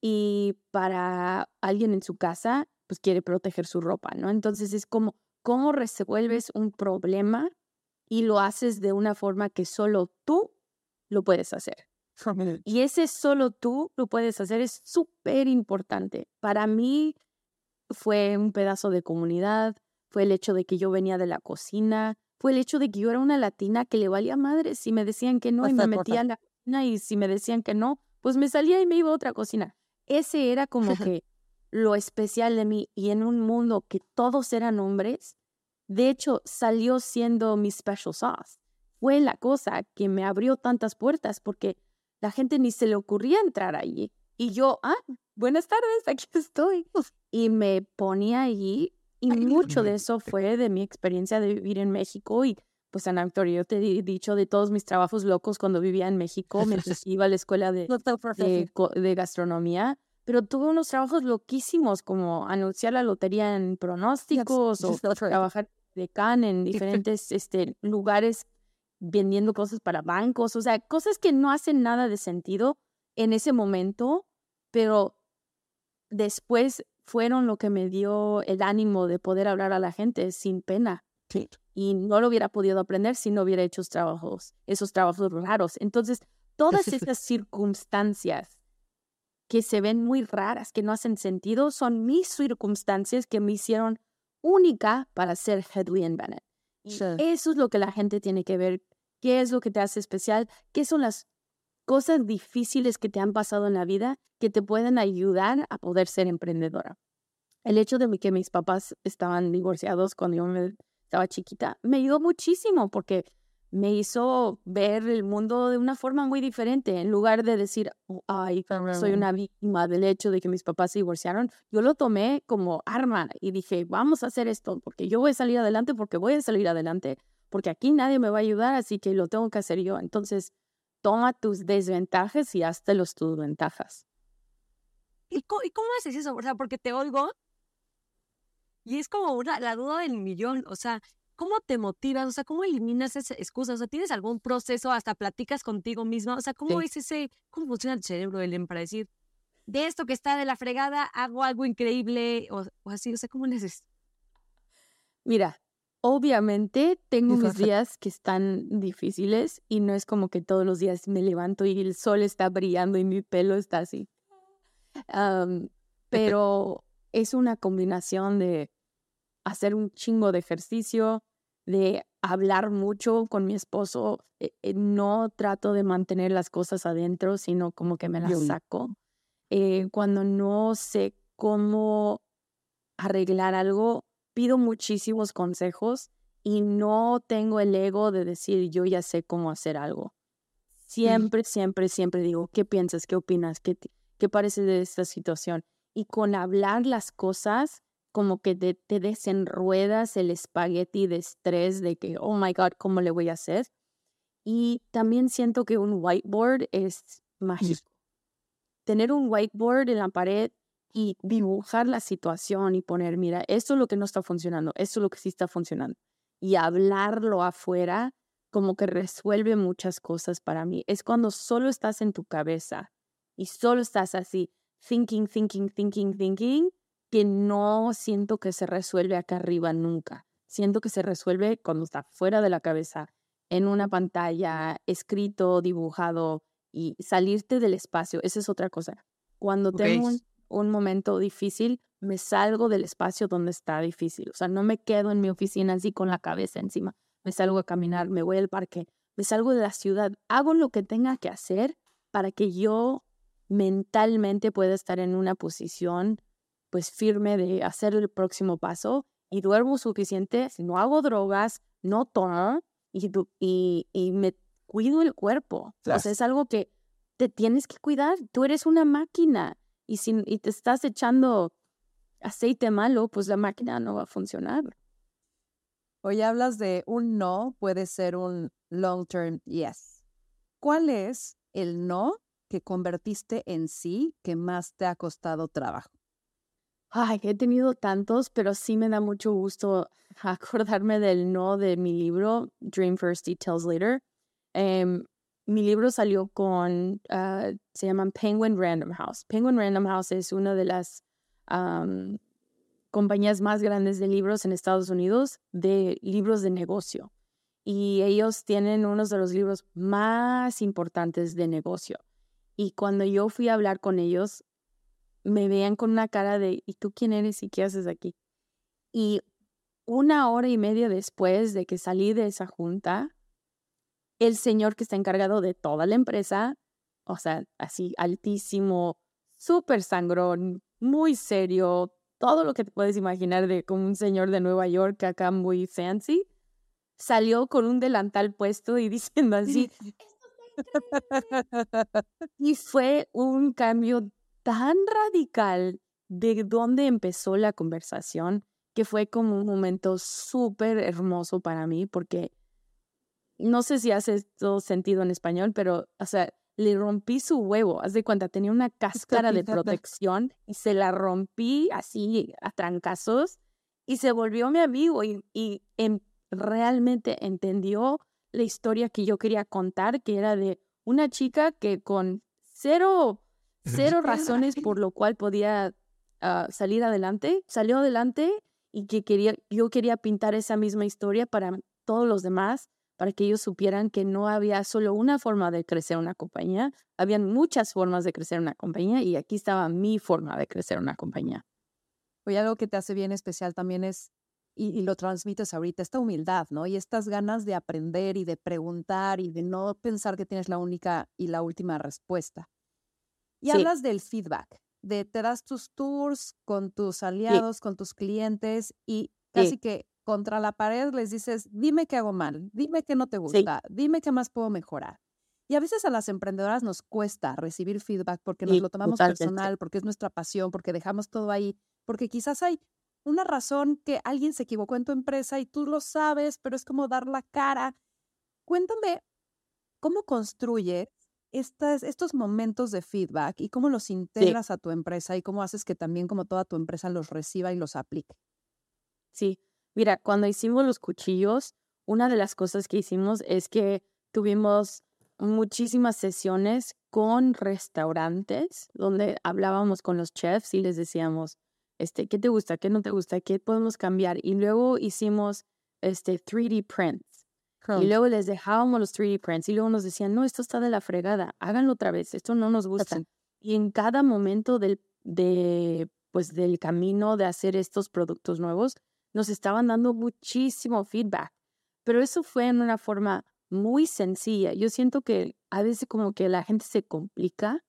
[SPEAKER 4] y para alguien en su casa, pues quiere proteger su ropa, ¿no? Entonces es como, ¿cómo resuelves un problema y lo haces de una forma que solo tú lo puedes hacer? Y ese solo tú lo puedes hacer es súper importante. Para mí fue un pedazo de comunidad, fue el hecho de que yo venía de la cocina, fue el hecho de que yo era una latina que le valía madre si me decían que no y me metía en la cocina y si me decían que no, pues me salía y me iba a otra cocina. Ese era como *laughs* que lo especial de mí y en un mundo que todos eran hombres, de hecho salió siendo mi special sauce. Fue la cosa que me abrió tantas puertas porque la gente ni se le ocurría entrar allí. Y yo, ah, buenas tardes, *laughs* aquí estoy. Y me ponía allí y mucho de eso fue de mi experiencia de vivir en México y pues Ana Victoria, yo te he dicho de todos mis trabajos locos cuando vivía en México, mientras *laughs* iba a la escuela de, de, gastronomía, pero tuve unos trabajos loquísimos como anunciar la lotería en pronósticos o trabajar de can en diferentes este, lugares vendiendo cosas para bancos, o sea, cosas que no hacen nada de sentido en ese momento, pero después fueron lo que me dio el ánimo de poder hablar a la gente sin pena. Y no lo hubiera podido aprender si no hubiera hecho esos trabajos, esos trabajos raros. Entonces, todas *laughs* esas circunstancias que se ven muy raras, que no hacen sentido, son mis circunstancias que me hicieron única para ser Hedley Bennett. Y eso es lo que la gente tiene que ver. ¿Qué es lo que te hace especial? ¿Qué son las cosas difíciles que te han pasado en la vida que te pueden ayudar a poder ser emprendedora. El hecho de que mis papás estaban divorciados cuando yo estaba chiquita me ayudó muchísimo porque me hizo ver el mundo de una forma muy diferente. En lugar de decir, oh, ay, soy una víctima del hecho de que mis papás se divorciaron, yo lo tomé como arma y dije, vamos a hacer esto porque yo voy a salir adelante, porque voy a salir adelante, porque aquí nadie me va a ayudar, así que lo tengo que hacer yo. Entonces, toma tus desventajas y hazte los tus ventajas.
[SPEAKER 1] ¿Y cómo, haces eso? O sea, porque te oigo y es como una, la duda del millón. O sea, ¿cómo te motivas? O sea, ¿cómo eliminas esa excusa? O sea, ¿tienes algún proceso? ¿Hasta platicas contigo misma? O sea, ¿cómo es ese, cómo funciona el cerebro del para decir, de esto que está de la fregada, hago algo increíble? O, o así, o sea, ¿cómo le haces?
[SPEAKER 4] Mira, Obviamente tengo mis días que están difíciles y no es como que todos los días me levanto y el sol está brillando y mi pelo está así. pero es una combinación de hacer un chingo de ejercicio, de hablar mucho con mi esposo. Eh, eh, no trato de mantener las cosas adentro, sino como que me las saco. Eh, cuando no sé cómo arreglar algo, pido muchísimos consejos y no tengo el ego de decir yo ya sé cómo hacer algo. Siempre, siempre, siempre digo, ¿qué piensas? ¿Qué opinas? ¿Qué, qué parece de esta situación? Y con hablar las cosas, como que te, te desenruedas el espagueti de estrés de que, oh my God, ¿cómo le voy a hacer? Y también siento que un whiteboard es mágico. Tener un whiteboard en la pared y dibujar la situación y poner, mira, esto es lo que no está funcionando, esto es lo que sí está funcionando. Y hablarlo afuera como que resuelve muchas cosas para mí. Es cuando solo estás en tu cabeza y solo estás así, thinking, thinking, thinking, thinking, que no siento que se resuelve acá arriba nunca. Siento que se resuelve cuando está fuera de la cabeza, en una pantalla, escrito, dibujado y salirte del espacio. Esa es otra cosa. Cuando tengo un, momento difícil, me salgo del espacio donde está difícil. O sea, no me quedo en mi oficina así con la cabeza encima. Me salgo a caminar, me voy al parque, me salgo de la ciudad, hago lo que tenga que hacer para que yo mentalmente pueda estar en una posición pues firme de hacer el próximo paso y duermo suficiente, no hago drogas, no tomo y, y, me cuido el cuerpo. O sea, es algo que te tienes que cuidar. Tú eres una máquina y si y te estás echando aceite malo, pues la máquina no va a funcionar.
[SPEAKER 3] Hoy hablas de un no, puede ser un long term yes. ¿Cuál es el no que convertiste en sí que más te ha costado trabajo?
[SPEAKER 4] Ay, he tenido tantos, pero sí me da mucho gusto *laughs* acordarme del no de mi libro, Dream First, Details Later. Em, mi libro salió con, ah, se llaman Penguin Random House. Penguin Random House es una de las compañías más grandes de libros en Estados Unidos, de libros de negocio. Y ellos tienen uno de los libros más importantes de negocio. Y cuando yo fui a hablar con ellos, me veían con una cara de, ¿y tú quién eres y qué haces aquí? Y una hora y media después de que salí de esa junta, el señor que está encargado de toda la empresa, o sea, así altísimo, súper sangrón, muy serio, todo lo que te puedes imaginar de como un señor de Nueva York acá muy fancy, salió con un delantal puesto y *laughs* diciendo así, y fue un cambio tan radical de dónde empezó la conversación que fue como un momento súper hermoso para mí porque no sé si hace esto sentido en español, pero, o sea, le rompí su huevo, haz de cuenta, tenía una cáscara de protección y se la rompí así a trancazos y se volvió mi amigo y, y realmente entendió la historia que yo quería contar, que era de una chica que con cero cero *laughs* razones por lo cual podía ah, salir adelante, salió adelante y que quería, yo quería pintar esa misma historia para todos los demás, para que ellos supieran que no había solo una forma de crecer una compañía, habían muchas formas de crecer una compañía y aquí estaba mi forma de crecer una compañía.
[SPEAKER 3] Oye, algo que te hace bien especial también es, y, y, lo transmites ahorita, esta humildad, ¿no? Y estas ganas de aprender y de preguntar y de no pensar que tienes la única y la última respuesta. Y hablas del feedback, de te das tus tours con tus aliados, con tus clientes y casi que contra la pared les dices, dime qué hago mal, dime qué no te gusta, dime qué más puedo mejorar. Y a veces a las emprendedoras nos cuesta recibir feedback porque nos lo tomamos personal, porque es nuestra pasión, porque dejamos todo ahí, porque quizás hay una razón que alguien se equivocó en tu empresa y tú lo sabes, pero es como dar la cara. Cuéntame, ¿cómo construyes estos momentos de feedback y cómo los integras a tu empresa y cómo haces que también como toda tu empresa los reciba y los aplique.
[SPEAKER 4] Sí, mira, cuando hicimos los cuchillos, una de las cosas que hicimos es que tuvimos muchísimas sesiones con restaurantes donde hablábamos con los chefs y les decíamos, este, ¿qué te gusta? ¿Qué no te gusta? ¿Qué podemos cambiar? Y luego hicimos este 3D prints y luego les dejábamos los 3D prints y luego nos decían, no, esto está de la fregada, háganlo otra vez, esto no nos gusta. Y en cada momento del, de, pues, del camino de hacer estos productos nuevos, nos estaban dando muchísimo feedback. Pero eso fue en una forma muy sencilla. Yo siento que a veces como que la gente se complica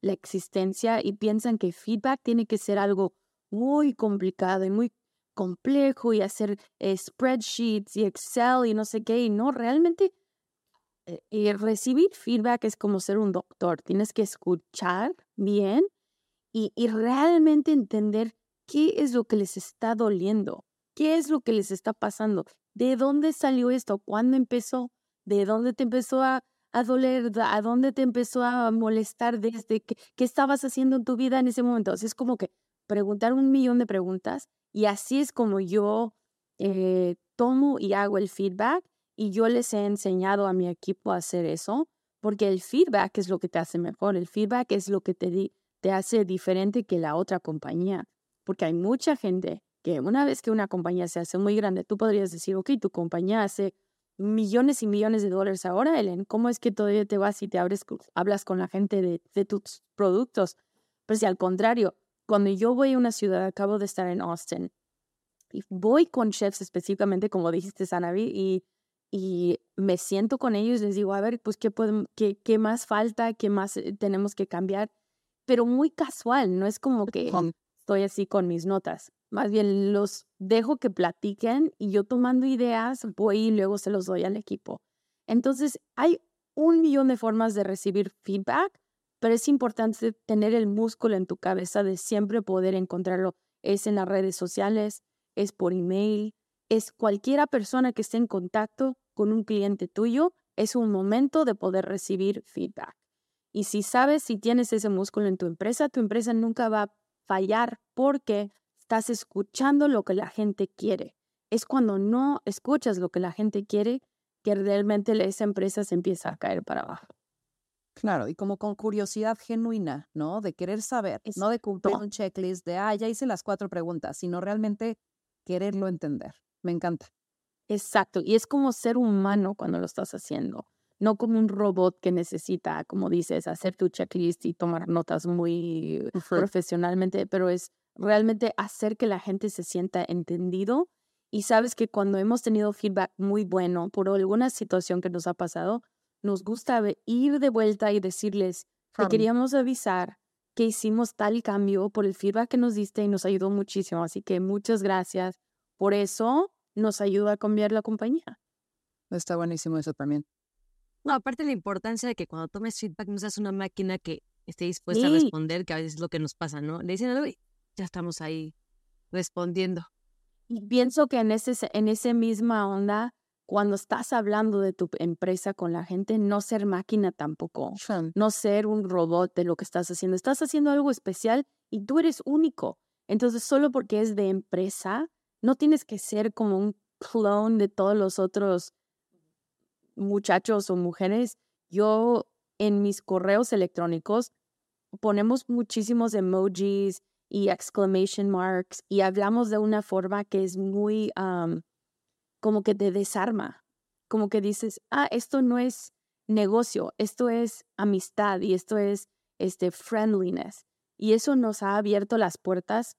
[SPEAKER 4] la existencia y piensan que feedback tiene que ser algo muy complicado y muy complejo y hacer eh, spreadsheets y Excel y no sé qué. Y no, realmente eh, y recibir feedback es como ser un doctor. Tienes que escuchar bien y, y realmente entender qué es lo que les está doliendo, qué es lo que les está pasando, de dónde salió esto, cuándo empezó, de dónde te empezó a, a doler, a dónde te empezó a molestar desde que, qué estabas haciendo en tu vida en ese momento. es como que preguntar un millón de preguntas y así es como yo eh, tomo y hago el feedback y yo les he enseñado a mi equipo a hacer eso porque el feedback es lo que te hace mejor, el feedback es lo que te, te hace diferente que la otra compañía, porque hay mucha gente que una vez que una compañía se hace muy grande, tú podrías decir, ok, tu compañía hace millones y millones de dólares ahora, Ellen, ¿cómo es que todavía te vas y te abres, hablas con la gente de, de tus productos? Pero si al contrario, cuando yo voy a una ciudad, acabo de estar en Austin, y voy con chefs específicamente, como dijiste, Sanavi, y, y me siento con ellos, les digo, a ver, pues, ¿qué, podemos, qué, qué más falta? ¿Qué más eh, tenemos que cambiar? Pero muy casual, no es como que estoy así con mis notas. Más bien los dejo que platiquen y yo tomando ideas voy y luego se los doy al equipo. Entonces, hay un millón de formas de recibir feedback, pero es importante tener el músculo en tu cabeza de siempre poder encontrarlo. Es en las redes sociales, es por email, es cualquiera persona que esté en contacto con un cliente tuyo, es un momento de poder recibir feedback. Y si sabes si tienes ese músculo en tu empresa, tu empresa nunca va a fallar porque estás escuchando lo que la gente quiere. Es cuando no escuchas lo que la gente quiere que realmente esa empresa se empieza a caer para abajo.
[SPEAKER 3] Claro, y como con curiosidad genuina, ¿no? De querer saber, no de cumplir un checklist de, ah, ya hice las cuatro preguntas, sino realmente quererlo entender. Me encanta.
[SPEAKER 4] Exacto, y es como ser humano cuando lo estás haciendo, no como un robot que necesita, como dices, hacer tu checklist y tomar notas muy profesionalmente, pero es realmente hacer que la gente se sienta entendido. Y sabes que cuando hemos tenido feedback muy bueno por alguna situación que nos ha pasado, nos gusta ir de vuelta y decirles, que queríamos avisar que hicimos tal cambio por el feedback que nos diste y nos ayudó muchísimo. Así que muchas gracias. Por eso nos ayuda a cambiar la compañía.
[SPEAKER 3] Está buenísimo eso también.
[SPEAKER 1] No, aparte la importancia de que cuando tomes feedback no seas una máquina que esté dispuesta a responder, que a veces es lo que nos pasa, ¿no? Le dicen algo y ya estamos ahí respondiendo.
[SPEAKER 4] Y pienso que en ese, en esa misma onda, cuando estás hablando de tu empresa con la gente, no ser máquina tampoco, no ser un robot de lo que estás haciendo. Estás haciendo algo especial y tú eres único. Entonces, solo porque es de empresa, no tienes que ser como un clone de todos los otros muchachos o mujeres. Yo en mis correos electrónicos ponemos muchísimos emojis y exclamation marks y hablamos de una forma que es muy como que te desarma, como que dices, ah, esto no es negocio, esto es amistad y esto es este friendliness. Y eso nos ha abierto las puertas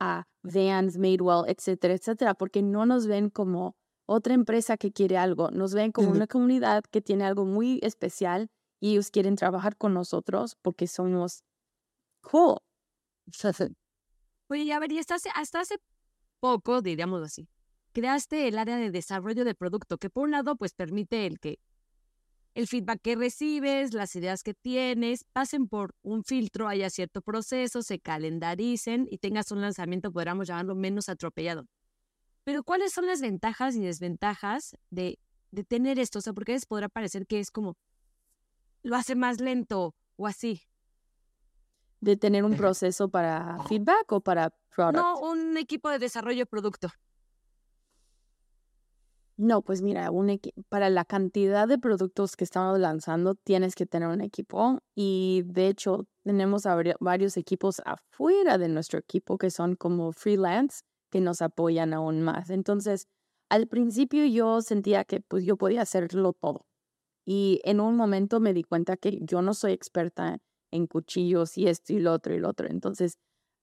[SPEAKER 4] a Vans, Madewell, etcétera, etcétera, porque no nos ven como otra empresa que quiere algo, nos ven como una comunidad que tiene algo muy especial y ellos quieren trabajar con nosotros porque somos cool.
[SPEAKER 1] Oye, a ver, y hasta hace, poco, diríamos así, creaste el área de desarrollo de producto, que por un lado, pues permite el que el feedback que recibes, las ideas que tienes, pasen por un filtro, haya cierto proceso, se calendaricen y tengas un lanzamiento, podríamos llamarlo menos atropellado. Pero ¿cuáles son las ventajas y desventajas de, de tener esto? O sea, porque a veces podrá parecer que es como, lo hace más lento o así
[SPEAKER 4] de tener un proceso para feedback o para product?
[SPEAKER 1] No, un equipo de desarrollo de producto.
[SPEAKER 4] No, pues mira, un para la cantidad de productos que estamos lanzando, tienes que tener un equipo y de hecho tenemos varios equipos afuera de nuestro equipo que son como freelance que nos apoyan aún más. Entonces, al principio yo sentía que pues yo podía hacerlo todo y en un momento me di cuenta que yo no soy experta en cuchillos y esto y lo otro y lo otro. Entonces,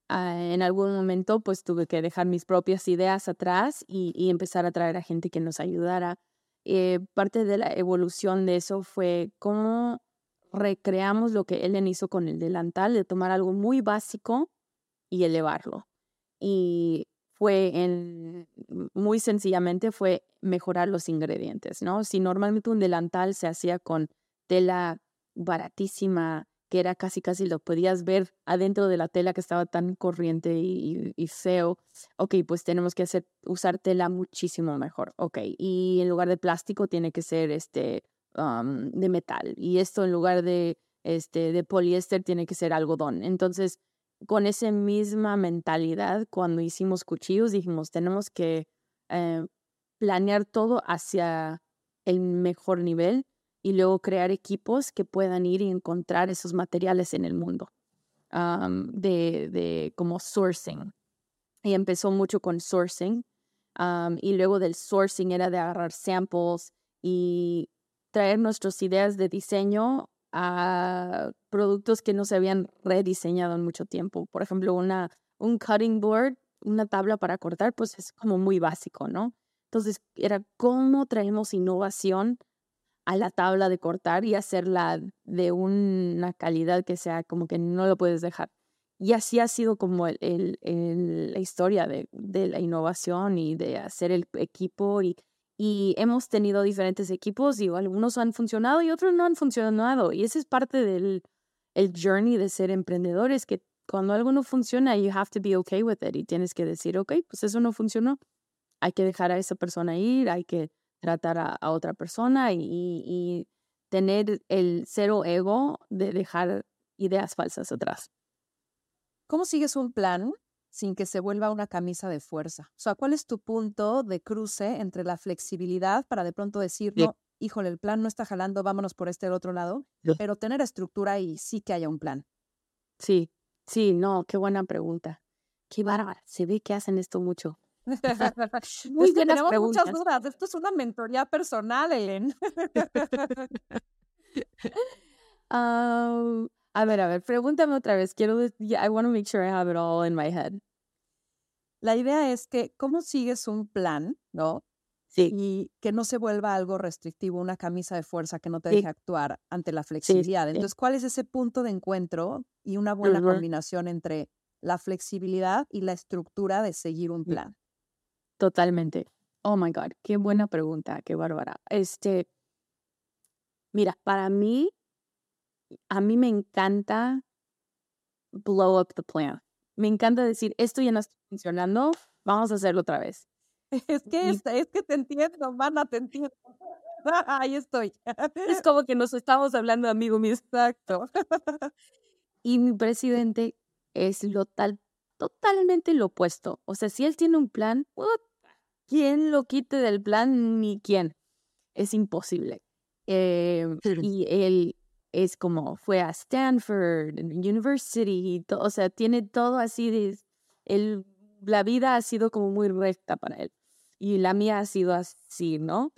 [SPEAKER 4] ah, en algún momento, pues tuve que dejar mis propias ideas atrás y, empezar a traer a gente que nos ayudara. Eh, parte de la evolución de eso fue cómo recreamos lo que Ellen hizo con el delantal, de tomar algo muy básico y elevarlo. Y fue en, muy sencillamente fue mejorar los ingredientes, ¿no? Si normalmente un delantal se hacía con tela baratísima, era casi casi lo podías ver adentro de la tela que estaba tan corriente y, y, feo. Ok, pues tenemos que hacer, usar tela muchísimo mejor. Ok, y en lugar de plástico tiene que ser este de metal. Y esto en lugar de, este, de poliéster tiene que ser algodón. Entonces, con esa misma mentalidad, cuando hicimos cuchillos, dijimos, tenemos que eh, planear todo hacia el mejor nivel y luego crear equipos que puedan ir y encontrar esos materiales en el mundo de, de, como sourcing. Y empezó mucho con sourcing y luego del sourcing era de agarrar samples y traer nuestras ideas de diseño a productos que no se habían rediseñado en mucho tiempo. Por ejemplo, una, un cutting board, una tabla para cortar, pues es como muy básico, ¿no? Entonces, era cómo traemos innovación a la tabla de cortar y hacerla de una calidad que sea como que no lo puedes dejar. Y así ha sido como el, la historia de, la innovación y de hacer el equipo y hemos tenido diferentes equipos y algunos han funcionado y otros no han funcionado. Y ese es parte del el journey de ser emprendedores, que cuando algo no funciona, you have to be okay with it y tienes que decir, ok, pues eso no funcionó. Hay que dejar a esa persona ir, hay que tratar a, otra persona y, y tener el cero ego de dejar ideas falsas atrás.
[SPEAKER 3] ¿Cómo sigues un plan sin que se vuelva una camisa de fuerza? O sea, ¿cuál es tu punto de cruce entre la flexibilidad para de pronto decir, no, híjole, el plan no está jalando, vámonos por este otro lado, pero tener estructura y sí que haya un plan?
[SPEAKER 4] Sí, sí, no, qué buena pregunta. Qué bárbara, se ve que hacen esto mucho. *laughs*
[SPEAKER 3] Muy es tenemos muchas dudas. Esto es una mentoría personal, Ellen. *laughs*
[SPEAKER 4] A ver, a ver, pregúntame otra vez. Quiero, I want to make sure I have it all in my head.
[SPEAKER 3] La idea es que, ¿cómo sigues un plan, no?
[SPEAKER 4] Sí.
[SPEAKER 3] Y que no se vuelva algo restrictivo, una camisa de fuerza que no te deje actuar ante la flexibilidad. Entonces, ¿cuál es ese punto de encuentro y una buena combinación entre la flexibilidad y la estructura de seguir un plan?
[SPEAKER 4] Totalmente. Oh my God, qué buena pregunta, qué bárbara. Este, mira, para mí a mí me encanta blow up the plan. Me encanta decir, esto ya no está funcionando, vamos a hacerlo otra vez. *laughs*
[SPEAKER 3] Es que, es, es que te entiendo, mana, te entiendo. *laughs* Ahí estoy.
[SPEAKER 4] Es como que nos estamos hablando, amigo mío. Exacto. *laughs* Y mi presidente es lo tal, totalmente lo opuesto. O sea, si él tiene un plan, ¿quién lo quite del plan ni quién? Es imposible. Eh, y él es como fue a Stanford University, o sea, tiene todo así de, el, la vida ha sido como muy recta para él y la mía ha sido así, ¿no?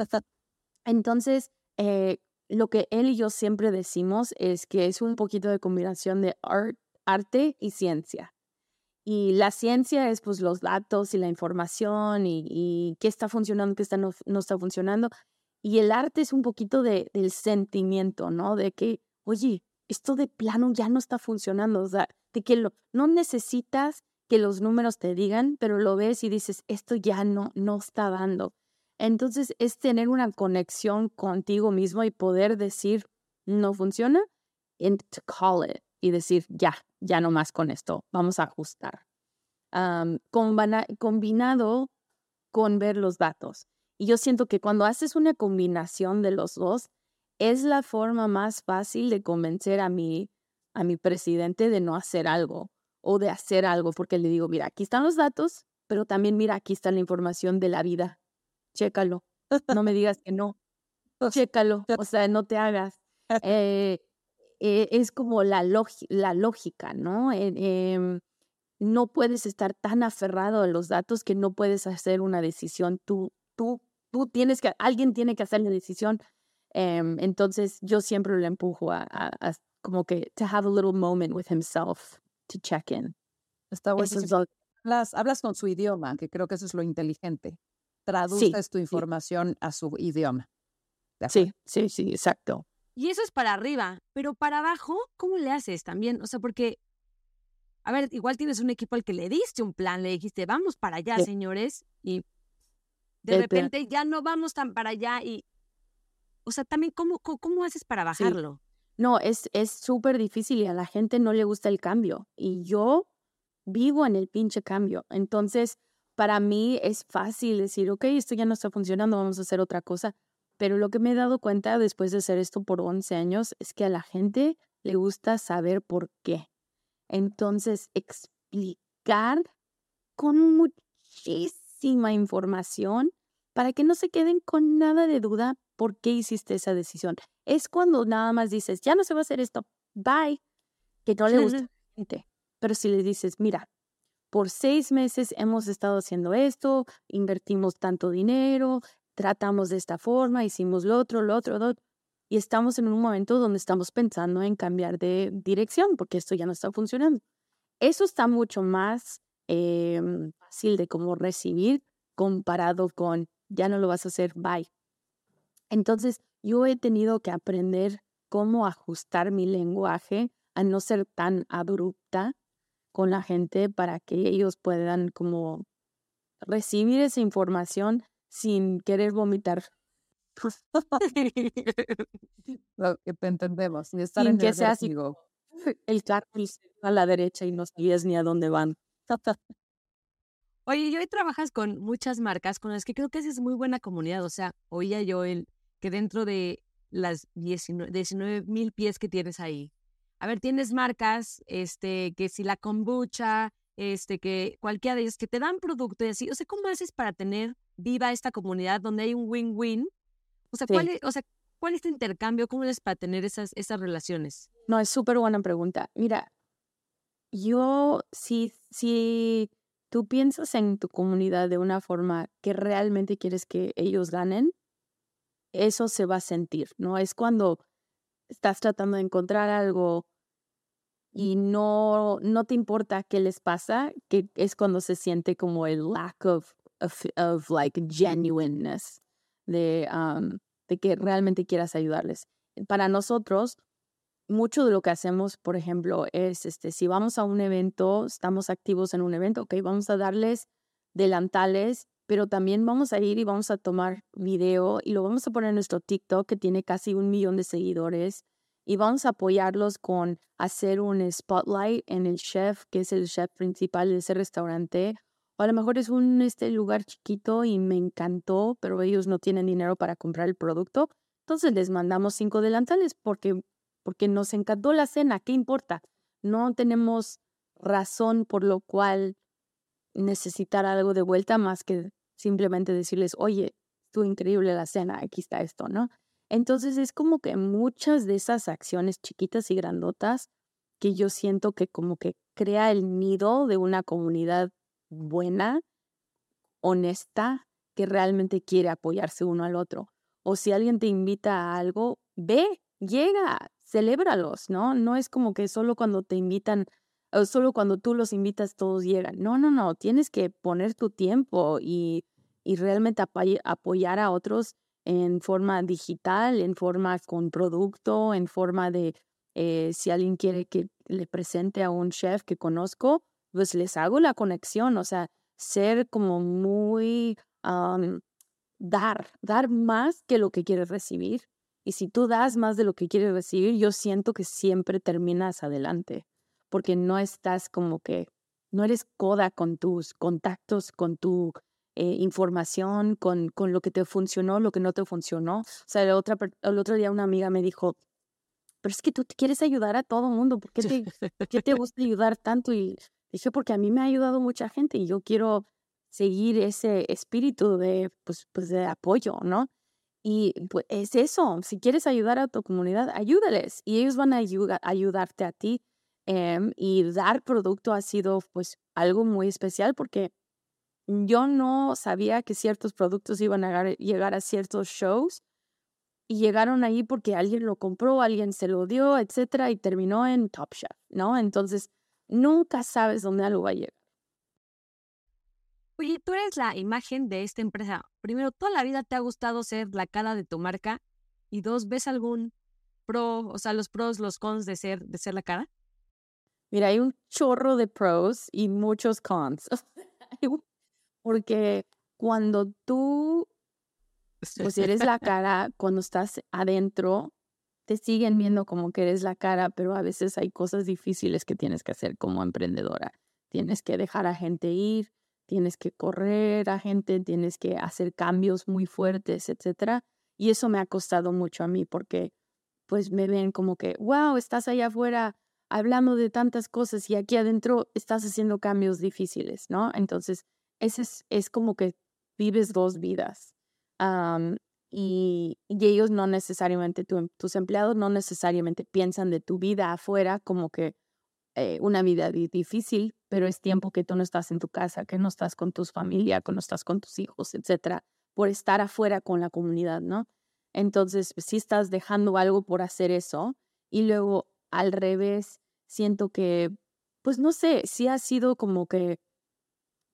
[SPEAKER 4] Entonces, eh, lo que él y yo siempre decimos es que es un poquito de combinación de arte y ciencia. Y la ciencia es pues los datos y la información y, qué está funcionando, qué está no, no, está funcionando. Y el arte es un poquito de, del sentimiento, ¿no? De que oye, esto de plano ya no está funcionando, o sea, de que no necesitas que los números te digan, pero lo ves y dices, esto ya no, no está dando. Entonces es tener una conexión contigo mismo y poder decir, no funciona, and to call it y decir, ya, ya no más con esto, vamos a ajustar. combinado con ver los datos. Y yo siento que cuando haces una combinación de los dos, es la forma más fácil de convencer a mi, a mi presidente de no hacer algo o de hacer algo, porque le digo, mira, aquí están los datos, pero también mira, aquí está la información de la vida. Chécalo. No me digas que no. *laughs* Chécalo. O sea, no te hagas. *laughs* Eh, eh, es como la, la lógica, ¿no? Em, no puedes estar tan aferrado a los datos que no puedes hacer una decisión. Tú, tú, tú tienes que, alguien tiene que hacer la decisión Em, entonces yo siempre le empujo a, como que to have a little moment with himself to check in.
[SPEAKER 3] Está bueno. hablas, hablas con su idioma, que creo que eso es lo inteligente. Traduces tu información a su idioma.
[SPEAKER 4] Sí, sí, sí, exacto.
[SPEAKER 1] Y eso es para arriba, pero para abajo, ¿cómo le haces también? O sea, porque a ver, igual tienes un equipo al que le diste un plan, le dijiste, vamos para allá, señores, y de repente ya no vamos tan para allá y, o sea, también, ¿cómo, cómo, haces para bajarlo?
[SPEAKER 4] No, es súper difícil y a la gente no le gusta el cambio. Y yo vivo en el pinche cambio. Entonces, para mí es fácil decir, ok, esto ya no está funcionando, vamos a hacer otra cosa. Pero lo que me he dado cuenta después de hacer esto por 11 años es que a la gente le gusta saber por qué. Entonces, explicar con muchísima información para que no se queden con nada de duda por qué hiciste esa decisión. Es cuando nada más dices, ya no se va a hacer esto, bye, que no le gusta a la gente. Pero si le dices, mira, por seis meses hemos estado haciendo esto, invertimos tanto dinero, tratamos de esta forma, hicimos lo otro, lo otro, lo otro, y estamos en un momento donde estamos pensando en cambiar de dirección porque esto ya no está funcionando. Eso está mucho más em, fácil de cómo recibir comparado con ya no lo vas a hacer, bye. Entonces, yo he tenido que aprender cómo ajustar mi lenguaje a no ser tan abrupta con la gente para que ellos puedan como recibir esa información sin querer vomitar. *laughs*
[SPEAKER 3] Lo que te entendemos, sin estar en
[SPEAKER 4] que sea así, el carro a la derecha y no sabías ni a dónde van.
[SPEAKER 1] Oye, y hoy trabajas con muchas marcas con las que creo que esa es muy buena comunidad. O sea, oía yo el que dentro de las 19 mil pies que tienes ahí, a ver, tienes marcas, este, que si la kombucha, este, que cualquiera de ellas que te dan producto y así. O sea, ¿cómo haces para tener viva esta comunidad donde hay un win-win? O sea, ¿cuál es, o sea, ¿cuál es tu intercambio? ¿Cómo es para tener esas, esas relaciones?
[SPEAKER 4] No, es súper buena pregunta. Mira, yo, si, si tú piensas en tu comunidad de una forma que realmente quieres que ellos ganen, eso se va a sentir, ¿no? Es cuando estás tratando de encontrar algo y no, no te importa qué les pasa, que es cuando se siente como el lack of, of, like genuineness, de, um, de que realmente quieras ayudarles. Para nosotros, mucho de lo que hacemos, por ejemplo, es este, si vamos a un evento, estamos activos en un evento, ok, vamos a darles delantales pero también vamos a ir y vamos a tomar video y lo vamos a poner en nuestro TikTok que tiene casi un millón de seguidores y vamos a apoyarlos con hacer un spotlight en el chef, que es el chef principal de ese restaurante. O a lo mejor es un este lugar chiquito y me encantó, pero ellos no tienen dinero para comprar el producto. Entonces les mandamos cinco delantales porque, porque nos encantó la cena. ¿Qué importa? No tenemos razón por lo cual necesitar algo de vuelta más que simplemente decirles, oye, estuvo increíble la cena, aquí está esto, ¿no? Entonces es como que muchas de esas acciones chiquitas y grandotas que yo siento que como que crea el nido de una comunidad buena, honesta, que realmente quiere apoyarse uno al otro. O si alguien te invita a algo, ve, llega, celébralos, ¿no? No es como que solo cuando te invitan solo cuando tú los invitas todos llegan. No, no, no, tienes que poner tu tiempo y, y realmente apoyar a otros en forma digital, en forma con producto, en forma de eh, si alguien quiere que le presente a un chef que conozco, pues les hago la conexión, o sea, ser como muy dar, dar más que lo que quieres recibir. Y si tú das más de lo que quieres recibir, yo siento que siempre terminas adelante porque no estás como que, no eres coda con tus contactos, con tu eh, información, con, con lo que te funcionó, lo que no te funcionó. O sea, el, otra, el otro día una amiga me dijo, pero es que tú quieres ayudar a todo el mundo, ¿por qué te, qué te gusta ayudar tanto? Y dije, porque a mí me ha ayudado mucha gente y yo quiero seguir ese espíritu de, pues, pues de apoyo, ¿no? Y pues es eso, si quieres ayudar a tu comunidad, ayúdales y ellos van a ayudarte a ti Em, y dar producto ha sido pues algo muy especial porque yo no sabía que ciertos productos iban a llegar a ciertos shows y llegaron ahí porque alguien lo compró, alguien se lo dio, etcétera, y terminó en Top Chef, ¿no? Entonces, nunca sabes dónde algo va a llegar.
[SPEAKER 1] Oye, tú eres la imagen de esta empresa. Primero, toda la vida te ha gustado ser la cara de tu marca y dos, ¿ves algún pro, o sea, los pros, los cons de ser de ser la cara?
[SPEAKER 4] Mira, hay un chorro de pros y muchos cons. *laughs* Porque cuando tú, pues eres la *laughs* cara, cuando estás adentro, te siguen viendo como que eres la cara, pero a veces hay cosas difíciles que tienes que hacer como emprendedora. Tienes que dejar a gente ir, tienes que correr a gente, tienes que hacer cambios muy fuertes, etcétera. Y eso me ha costado mucho a mí porque pues me ven como que, wow, estás allá afuera hablando de tantas cosas y aquí adentro estás haciendo cambios difíciles, ¿no? Entonces, ese es, es como que vives dos vidas. y, ellos no necesariamente, tus empleados no necesariamente piensan de tu vida afuera como que eh, una vida difícil, pero es tiempo que tú no estás en tu casa, que no estás con tus familia, que no estás con tus hijos, etcétera, por estar afuera con la comunidad, ¿no? Entonces, si pues, estás dejando algo por hacer eso. Y luego, al revés, siento que, pues no sé, sí ha sido como que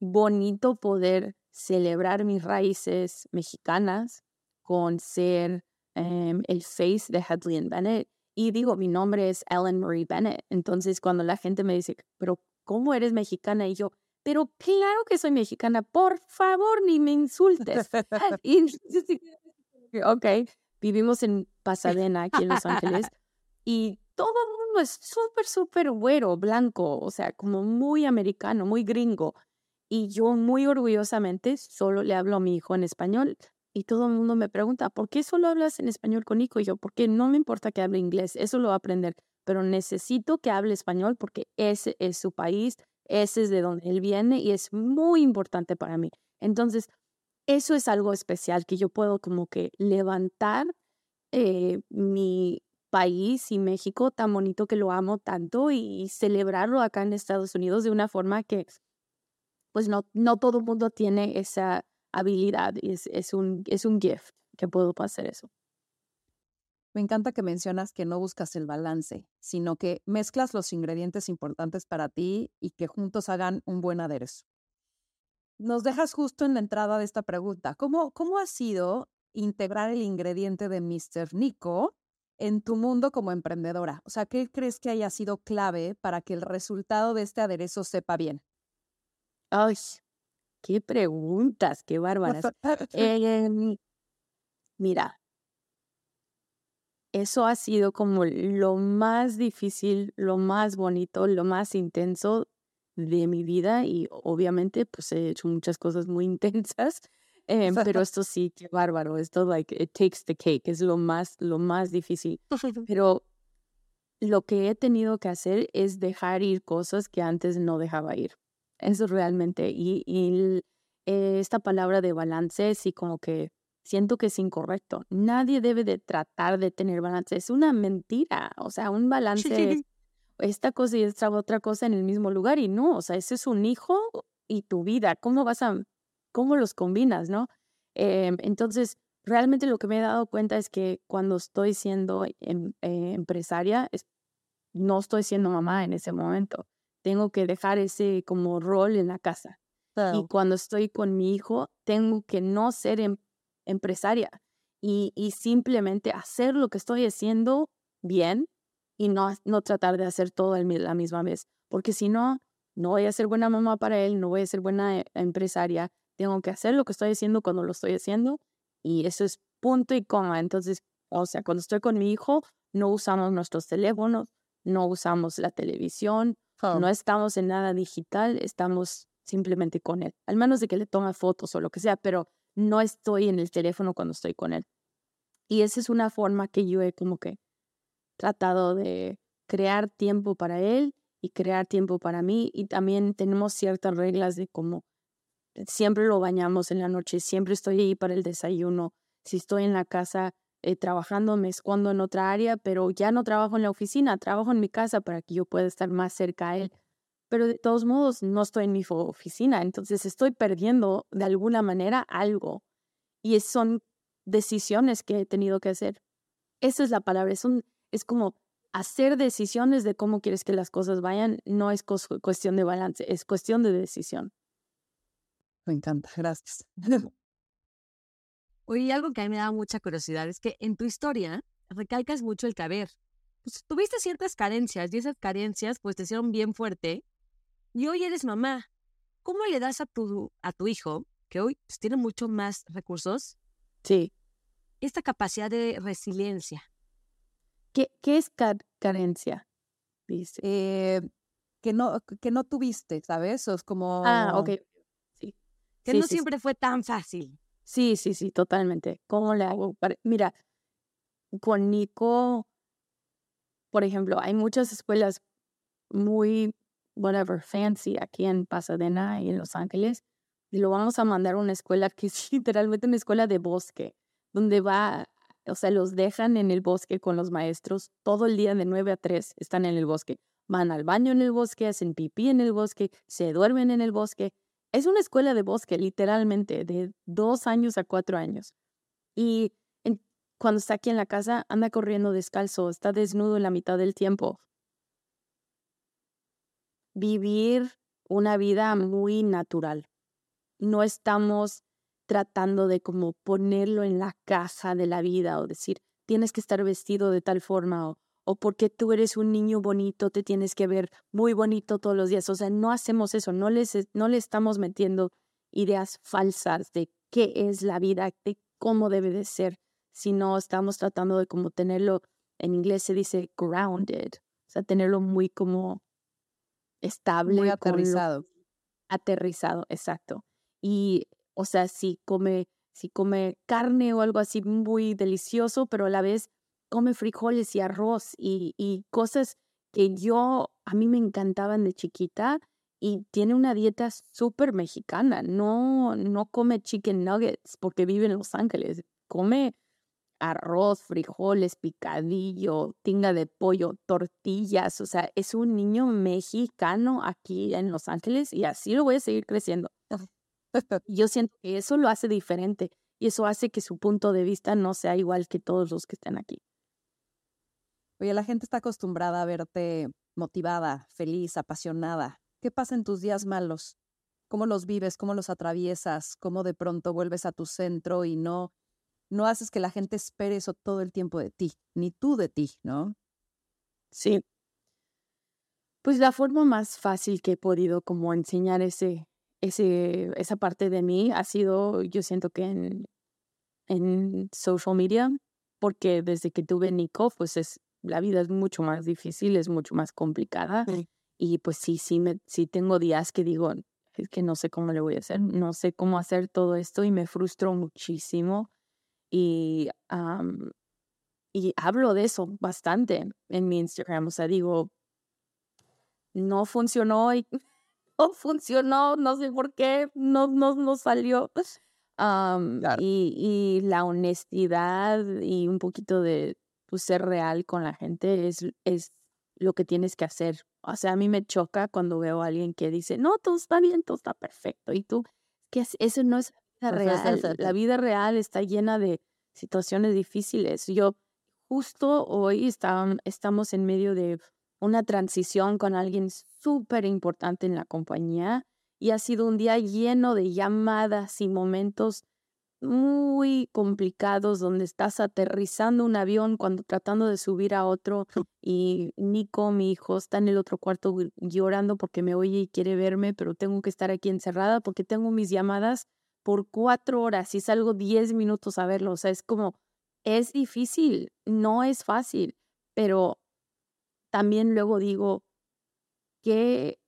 [SPEAKER 4] bonito poder celebrar mis raíces mexicanas con ser em, el face de Hadley Bennett. Y digo, mi nombre es Ellen Marie Bennett. Entonces, cuando la gente me dice, pero ¿cómo eres mexicana? Y yo, pero claro que soy mexicana, por favor, ni me insultes. *laughs* *laughs* y, ok, vivimos en Pasadena, aquí en Los Ángeles, y todo el mundo es súper, súper güero, blanco, o sea, como muy americano, muy gringo. Y yo muy orgullosamente solo le hablo a mi hijo en español. Y todo el mundo me pregunta, ¿por qué solo hablas en español con Nico? Y yo, porque no me importa que hable inglés, eso lo va a aprender, pero necesito que hable español porque ese es su país, ese es de donde él viene y es muy importante para mí. Entonces, eso es algo especial que yo puedo como que levantar eh, mi país y México tan bonito que lo amo tanto y celebrarlo acá en Estados Unidos de una forma que pues no, no todo el mundo tiene esa habilidad y es, un, es un gift que puedo hacer eso.
[SPEAKER 3] Me encanta que mencionas que no buscas el balance, sino que mezclas los ingredientes importantes para ti y que juntos hagan un buen aderezo. Nos dejas justo en la entrada de esta pregunta. ¿Cómo, cómo ha sido integrar el ingrediente de Mr. Nico en tu mundo como emprendedora? O sea, ¿qué crees que haya sido clave para que el resultado de este aderezo sepa bien?
[SPEAKER 4] Ay, qué preguntas, qué bárbaras. Em, mira, eso ha sido como lo más difícil, lo más bonito, lo más intenso de mi vida y obviamente pues he hecho muchas cosas muy *laughs* intensas, em, pero *laughs* esto sí, qué bárbaro, esto like it takes the cake, es lo más, lo más difícil. *laughs* Pero lo que he tenido que hacer es dejar ir cosas que antes no dejaba ir. Eso realmente, y, y esta palabra de balance sí como que siento que es incorrecto. Nadie debe de tratar de tener balance. Es una mentira. O sea, un balance es esta cosa y esta otra cosa en el mismo lugar y no. O sea, ese es un hijo y tu vida. ¿Cómo vas a, cómo los combinas, no? Em, entonces, realmente lo que me he dado cuenta es que cuando estoy siendo em, eh, empresaria, no estoy siendo mamá en ese momento. Tengo que dejar ese como rol en la casa. Y cuando estoy con mi hijo, tengo que no ser em, empresaria y, y, simplemente hacer lo que estoy haciendo bien y no, no tratar de hacer todo a la misma vez, porque si no, no voy a ser buena mamá para él, no voy a ser buena eh, empresaria, tengo que hacer lo que estoy haciendo cuando lo estoy haciendo y eso es punto y coma. Entonces, o sea, cuando estoy con mi hijo, no usamos nuestros teléfonos, no usamos la televisión, no estamos en nada digital, estamos simplemente con él, al menos de que le tome fotos o lo que sea, pero no estoy en el teléfono cuando estoy con él. Y esa es una forma que yo he como que tratado de crear tiempo para él y crear tiempo para mí. Y también tenemos ciertas reglas de cómo siempre lo bañamos en la noche, siempre estoy ahí para el desayuno. Si estoy en la casa eh, trabajando, me escondo en otra área, pero ya no trabajo en la oficina, trabajo en mi casa para que yo pueda estar más cerca a él pero de todos modos no estoy en mi oficina, entonces estoy perdiendo de alguna manera algo. Y son decisiones que he tenido que hacer. Esa es la palabra, es, un, es como hacer decisiones de cómo quieres que las cosas vayan, no es cuestión de balance, es cuestión de decisión.
[SPEAKER 3] Me encanta, gracias. *laughs*
[SPEAKER 1] Oye, algo que a mí me da mucha curiosidad es que en tu historia recalcas mucho el caber. pues, tuviste ciertas carencias y esas carencias pues te hicieron bien fuerte y hoy eres mamá. ¿Cómo le das a tu, a tu hijo, que hoy pues, tiene mucho más recursos?
[SPEAKER 4] Sí.
[SPEAKER 1] Esta capacidad de resiliencia.
[SPEAKER 4] ¿Qué, qué es carencia? Dice.
[SPEAKER 3] Eh, que, no, que no tuviste, ¿sabes? O es como...
[SPEAKER 4] Ah, ok. Sí.
[SPEAKER 1] Que no siempre fue tan fácil.
[SPEAKER 4] Sí, sí, sí, totalmente. ¿Cómo le hago? Mira, con Nico, por ejemplo, hay muchas escuelas muy, whatever, fancy aquí en Pasadena y en Los Ángeles. Y lo vamos a mandar a una escuela que es *laughs* literalmente una escuela de bosque, donde va, o sea, los dejan en el bosque con los maestros todo el día de 9 a 3, están en el bosque. Van al baño en el bosque, hacen pipí en el bosque, se duermen en el bosque. Es una escuela de bosque, literalmente, de dos años a cuatro años. Y cuando está aquí en la casa, anda corriendo descalzo, está desnudo en la mitad del tiempo. Vivir una vida muy natural. No estamos tratando de como ponerlo en la caja de la vida o decir, tienes que estar vestido de tal forma o, o porque tú eres un niño bonito, te tienes que ver muy bonito todos los días. O sea, no hacemos eso, no, les, no le estamos metiendo ideas falsas de qué es la vida, de cómo debe de ser sino estamos tratando de como tenerlo, en inglés se dice grounded, o sea, tenerlo muy como estable.
[SPEAKER 3] Muy aterrizado.
[SPEAKER 4] aterrizado, exacto. Y, o sea, si come, si come carne o algo así muy delicioso, pero a la vez come frijoles y arroz y, y cosas que yo, a mí me encantaban de chiquita y tiene una dieta súper mexicana. No, no come chicken nuggets porque vive en Los Ángeles. Come arroz, frijoles, picadillo, tinga de pollo, tortillas, o sea, es un niño mexicano aquí en Los Ángeles y así lo voy a seguir creciendo. *laughs* Yo siento que eso lo hace diferente y eso hace que su punto de vista no sea igual que todos los que están aquí.
[SPEAKER 3] Oye, la gente está acostumbrada a verte motivada, feliz, apasionada. ¿Qué pasa en tus días malos? ¿Cómo los vives? ¿Cómo los atraviesas? ¿Cómo de pronto vuelves a tu centro y no no haces que la gente espere eso todo el tiempo de ti, ni tú de ti, ¿no?
[SPEAKER 4] Sí. Pues la forma más fácil que he podido como enseñar ese, ese, esa parte de mí ha sido, yo siento que en, en social media, porque desde que tuve Nico, pues es, la vida es mucho más difícil, es mucho más complicada. Y pues sí, sí, me, sí tengo días que digo, es que no sé cómo le voy a hacer, no sé cómo hacer todo esto y me frustro muchísimo y, y hablo de eso bastante en mi Instagram. O sea, digo, no funcionó y *laughs* no funcionó, no sé por qué, no, no, no salió. y, y, la honestidad y un poquito de pues, ser real con la gente es, es lo que tienes que hacer. O sea, a mí me choca cuando veo a alguien que dice, no, todo está bien, todo está perfecto. Y tú, que eso no es real. La vida real está llena de situaciones difíciles. Yo justo hoy estamos en medio de una transición con alguien súper importante en la compañía y ha sido un día lleno de llamadas y momentos muy complicados donde estás aterrizando un avión cuando tratando de subir a otro y Nico, mi hijo, está en el otro cuarto llorando porque me oye y quiere verme, pero tengo que estar aquí encerrada porque tengo mis llamadas por cuatro horas y salgo diez minutos a verlo. O sea, es como, es difícil, no es fácil, pero también luego digo, qué,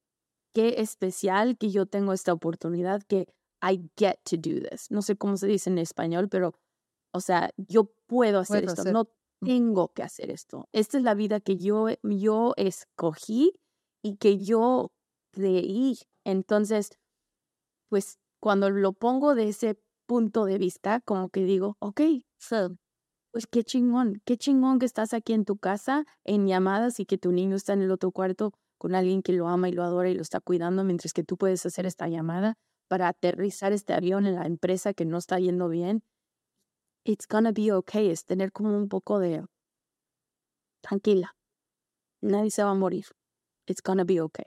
[SPEAKER 4] qué especial que yo tengo esta oportunidad, que I get to do this. No sé cómo se dice en español, pero, o sea, yo puedo hacer esto, no tengo que hacer esto. Esta es la vida que yo, yo escogí y que yo creí. Entonces, pues cuando lo pongo de ese punto de vista, como que digo, ok, pues qué chingón, qué chingón que estás aquí en tu casa en llamadas y que tu niño está en el otro cuarto con alguien que lo ama y lo adora y lo está cuidando mientras que tú puedes hacer esta llamada para aterrizar este avión en la empresa que no está yendo bien. It's gonna be okay, es tener como un poco de tranquila. Nadie se va a morir. It's gonna be okay.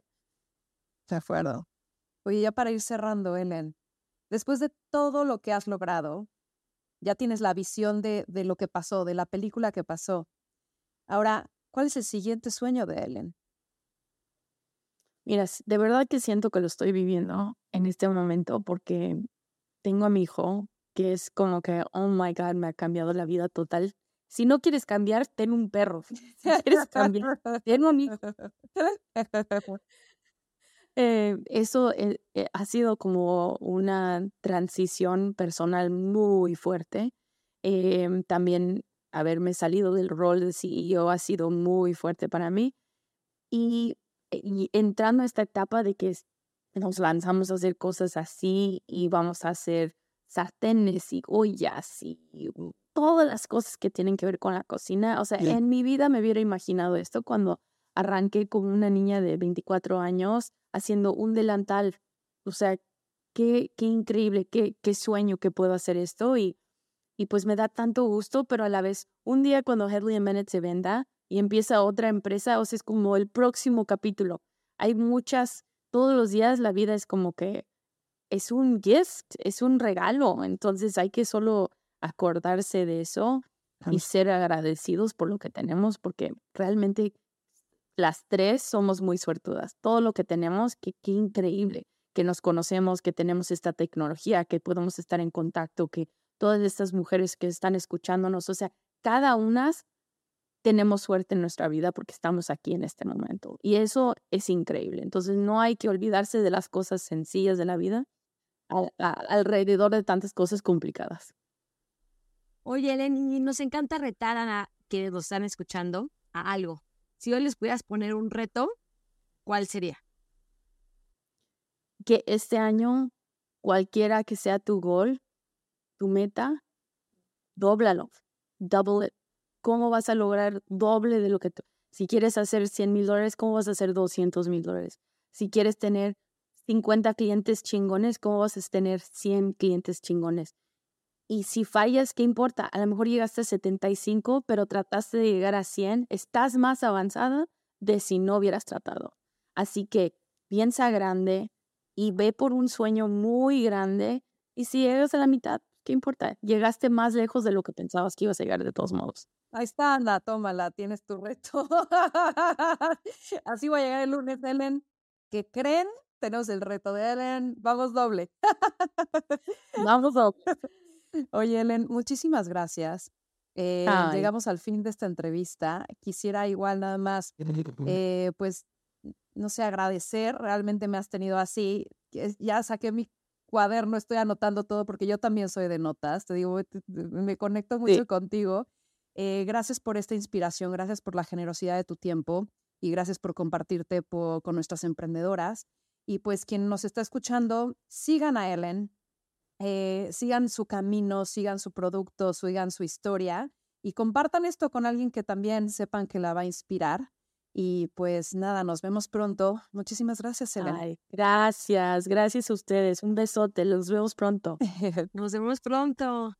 [SPEAKER 3] De acuerdo. Oye, ya para ir cerrando, Ellen, después de todo lo que has logrado, ya tienes la visión de, de lo que pasó, de la película que pasó. Ahora, ¿Cuál es el siguiente sueño de Ellen?
[SPEAKER 4] Mira, de verdad que siento que lo estoy viviendo en este momento porque tengo a mi hijo que es como que, oh my God, me ha cambiado la vida total. Si no quieres cambiar, ten un perro. *laughs* Si quieres cambiar, ten un hijo. Eh, eso eh, eh, ha sido como una transición personal muy fuerte. Em, también haberme salido del rol de CEO ha sido muy fuerte para mí. Y, y entrando a esta etapa de que nos lanzamos a hacer cosas así y vamos a hacer sartenes y ollas y todas las cosas que tienen que ver con la cocina. O sea, en mi vida me hubiera imaginado esto cuando arranqué con una niña de 24 años haciendo un delantal. O sea, qué, qué increíble, qué, qué sueño que puedo hacer esto y, y pues me da tanto gusto, pero a la vez, un día cuando Headley Bennett se venda y empieza otra empresa, o sea, es como el próximo capítulo. Hay muchas, todos los días la vida es como que es un gift, es un regalo, entonces hay que solo acordarse de eso y ser agradecidos por lo que tenemos, porque realmente las tres somos muy suertudas. Todo lo que tenemos, qué increíble que nos conocemos, que tenemos esta tecnología, que podemos estar en contacto, que todas estas mujeres que están escuchándonos, o sea, cada una tenemos suerte en nuestra vida porque estamos aquí en este momento. Y eso es increíble. Entonces no hay que olvidarse de las cosas sencillas de la vida alrededor de tantas cosas complicadas.
[SPEAKER 1] Oye, Eleni, nos encanta retar a quienes nos están escuchando a algo. Si hoy les pudieras poner un reto, ¿cuál sería?
[SPEAKER 4] Que este año, cualquiera que sea tu gol, tu meta, dóblalo, double it. ¿Cómo vas a lograr doble de lo que tú? Si quieres hacer 100 mil dólares, ¿cómo vas a hacer 200 mil dólares? Si quieres tener 50 clientes chingones, ¿cómo vas a tener 100 clientes chingones? Y si fallas, ¿qué importa? A lo mejor llegaste a 75, pero trataste de llegar a 100. Estás más avanzada de si no hubieras tratado. Así que piensa grande y ve por un sueño muy grande. Y si llegas a la mitad, ¿qué importa? Llegaste más lejos de lo que pensabas que ibas a llegar de todos modos.
[SPEAKER 3] Ahí está, anda, tómala, tienes tu reto. *laughs* Así voy a llegar el lunes, Ellen. ¿Qué creen? Tenemos el reto de Ellen. Vamos doble. *laughs*
[SPEAKER 4] Vamos doble.
[SPEAKER 3] Oye, Ellen, muchísimas gracias. Eh, llegamos al fin de esta entrevista. Quisiera igual nada más, *laughs* eh, pues, no sé, agradecer. Realmente me has tenido así. Ya saqué mi cuaderno, estoy anotando todo porque yo también soy de notas. Te digo, me conecto mucho contigo. Eh, gracias por esta inspiración, gracias por la generosidad de tu tiempo y gracias por compartirte con nuestras emprendedoras. Y pues quien nos está escuchando, sigan a Ellen, eh, sigan su camino, sigan su producto, sigan su historia y compartan esto con alguien que también sepan que la va a inspirar. Y pues nada, nos vemos pronto. Muchísimas gracias, Elena.
[SPEAKER 4] gracias, gracias a ustedes. Un besote, los vemos pronto. *laughs*
[SPEAKER 1] nos vemos pronto.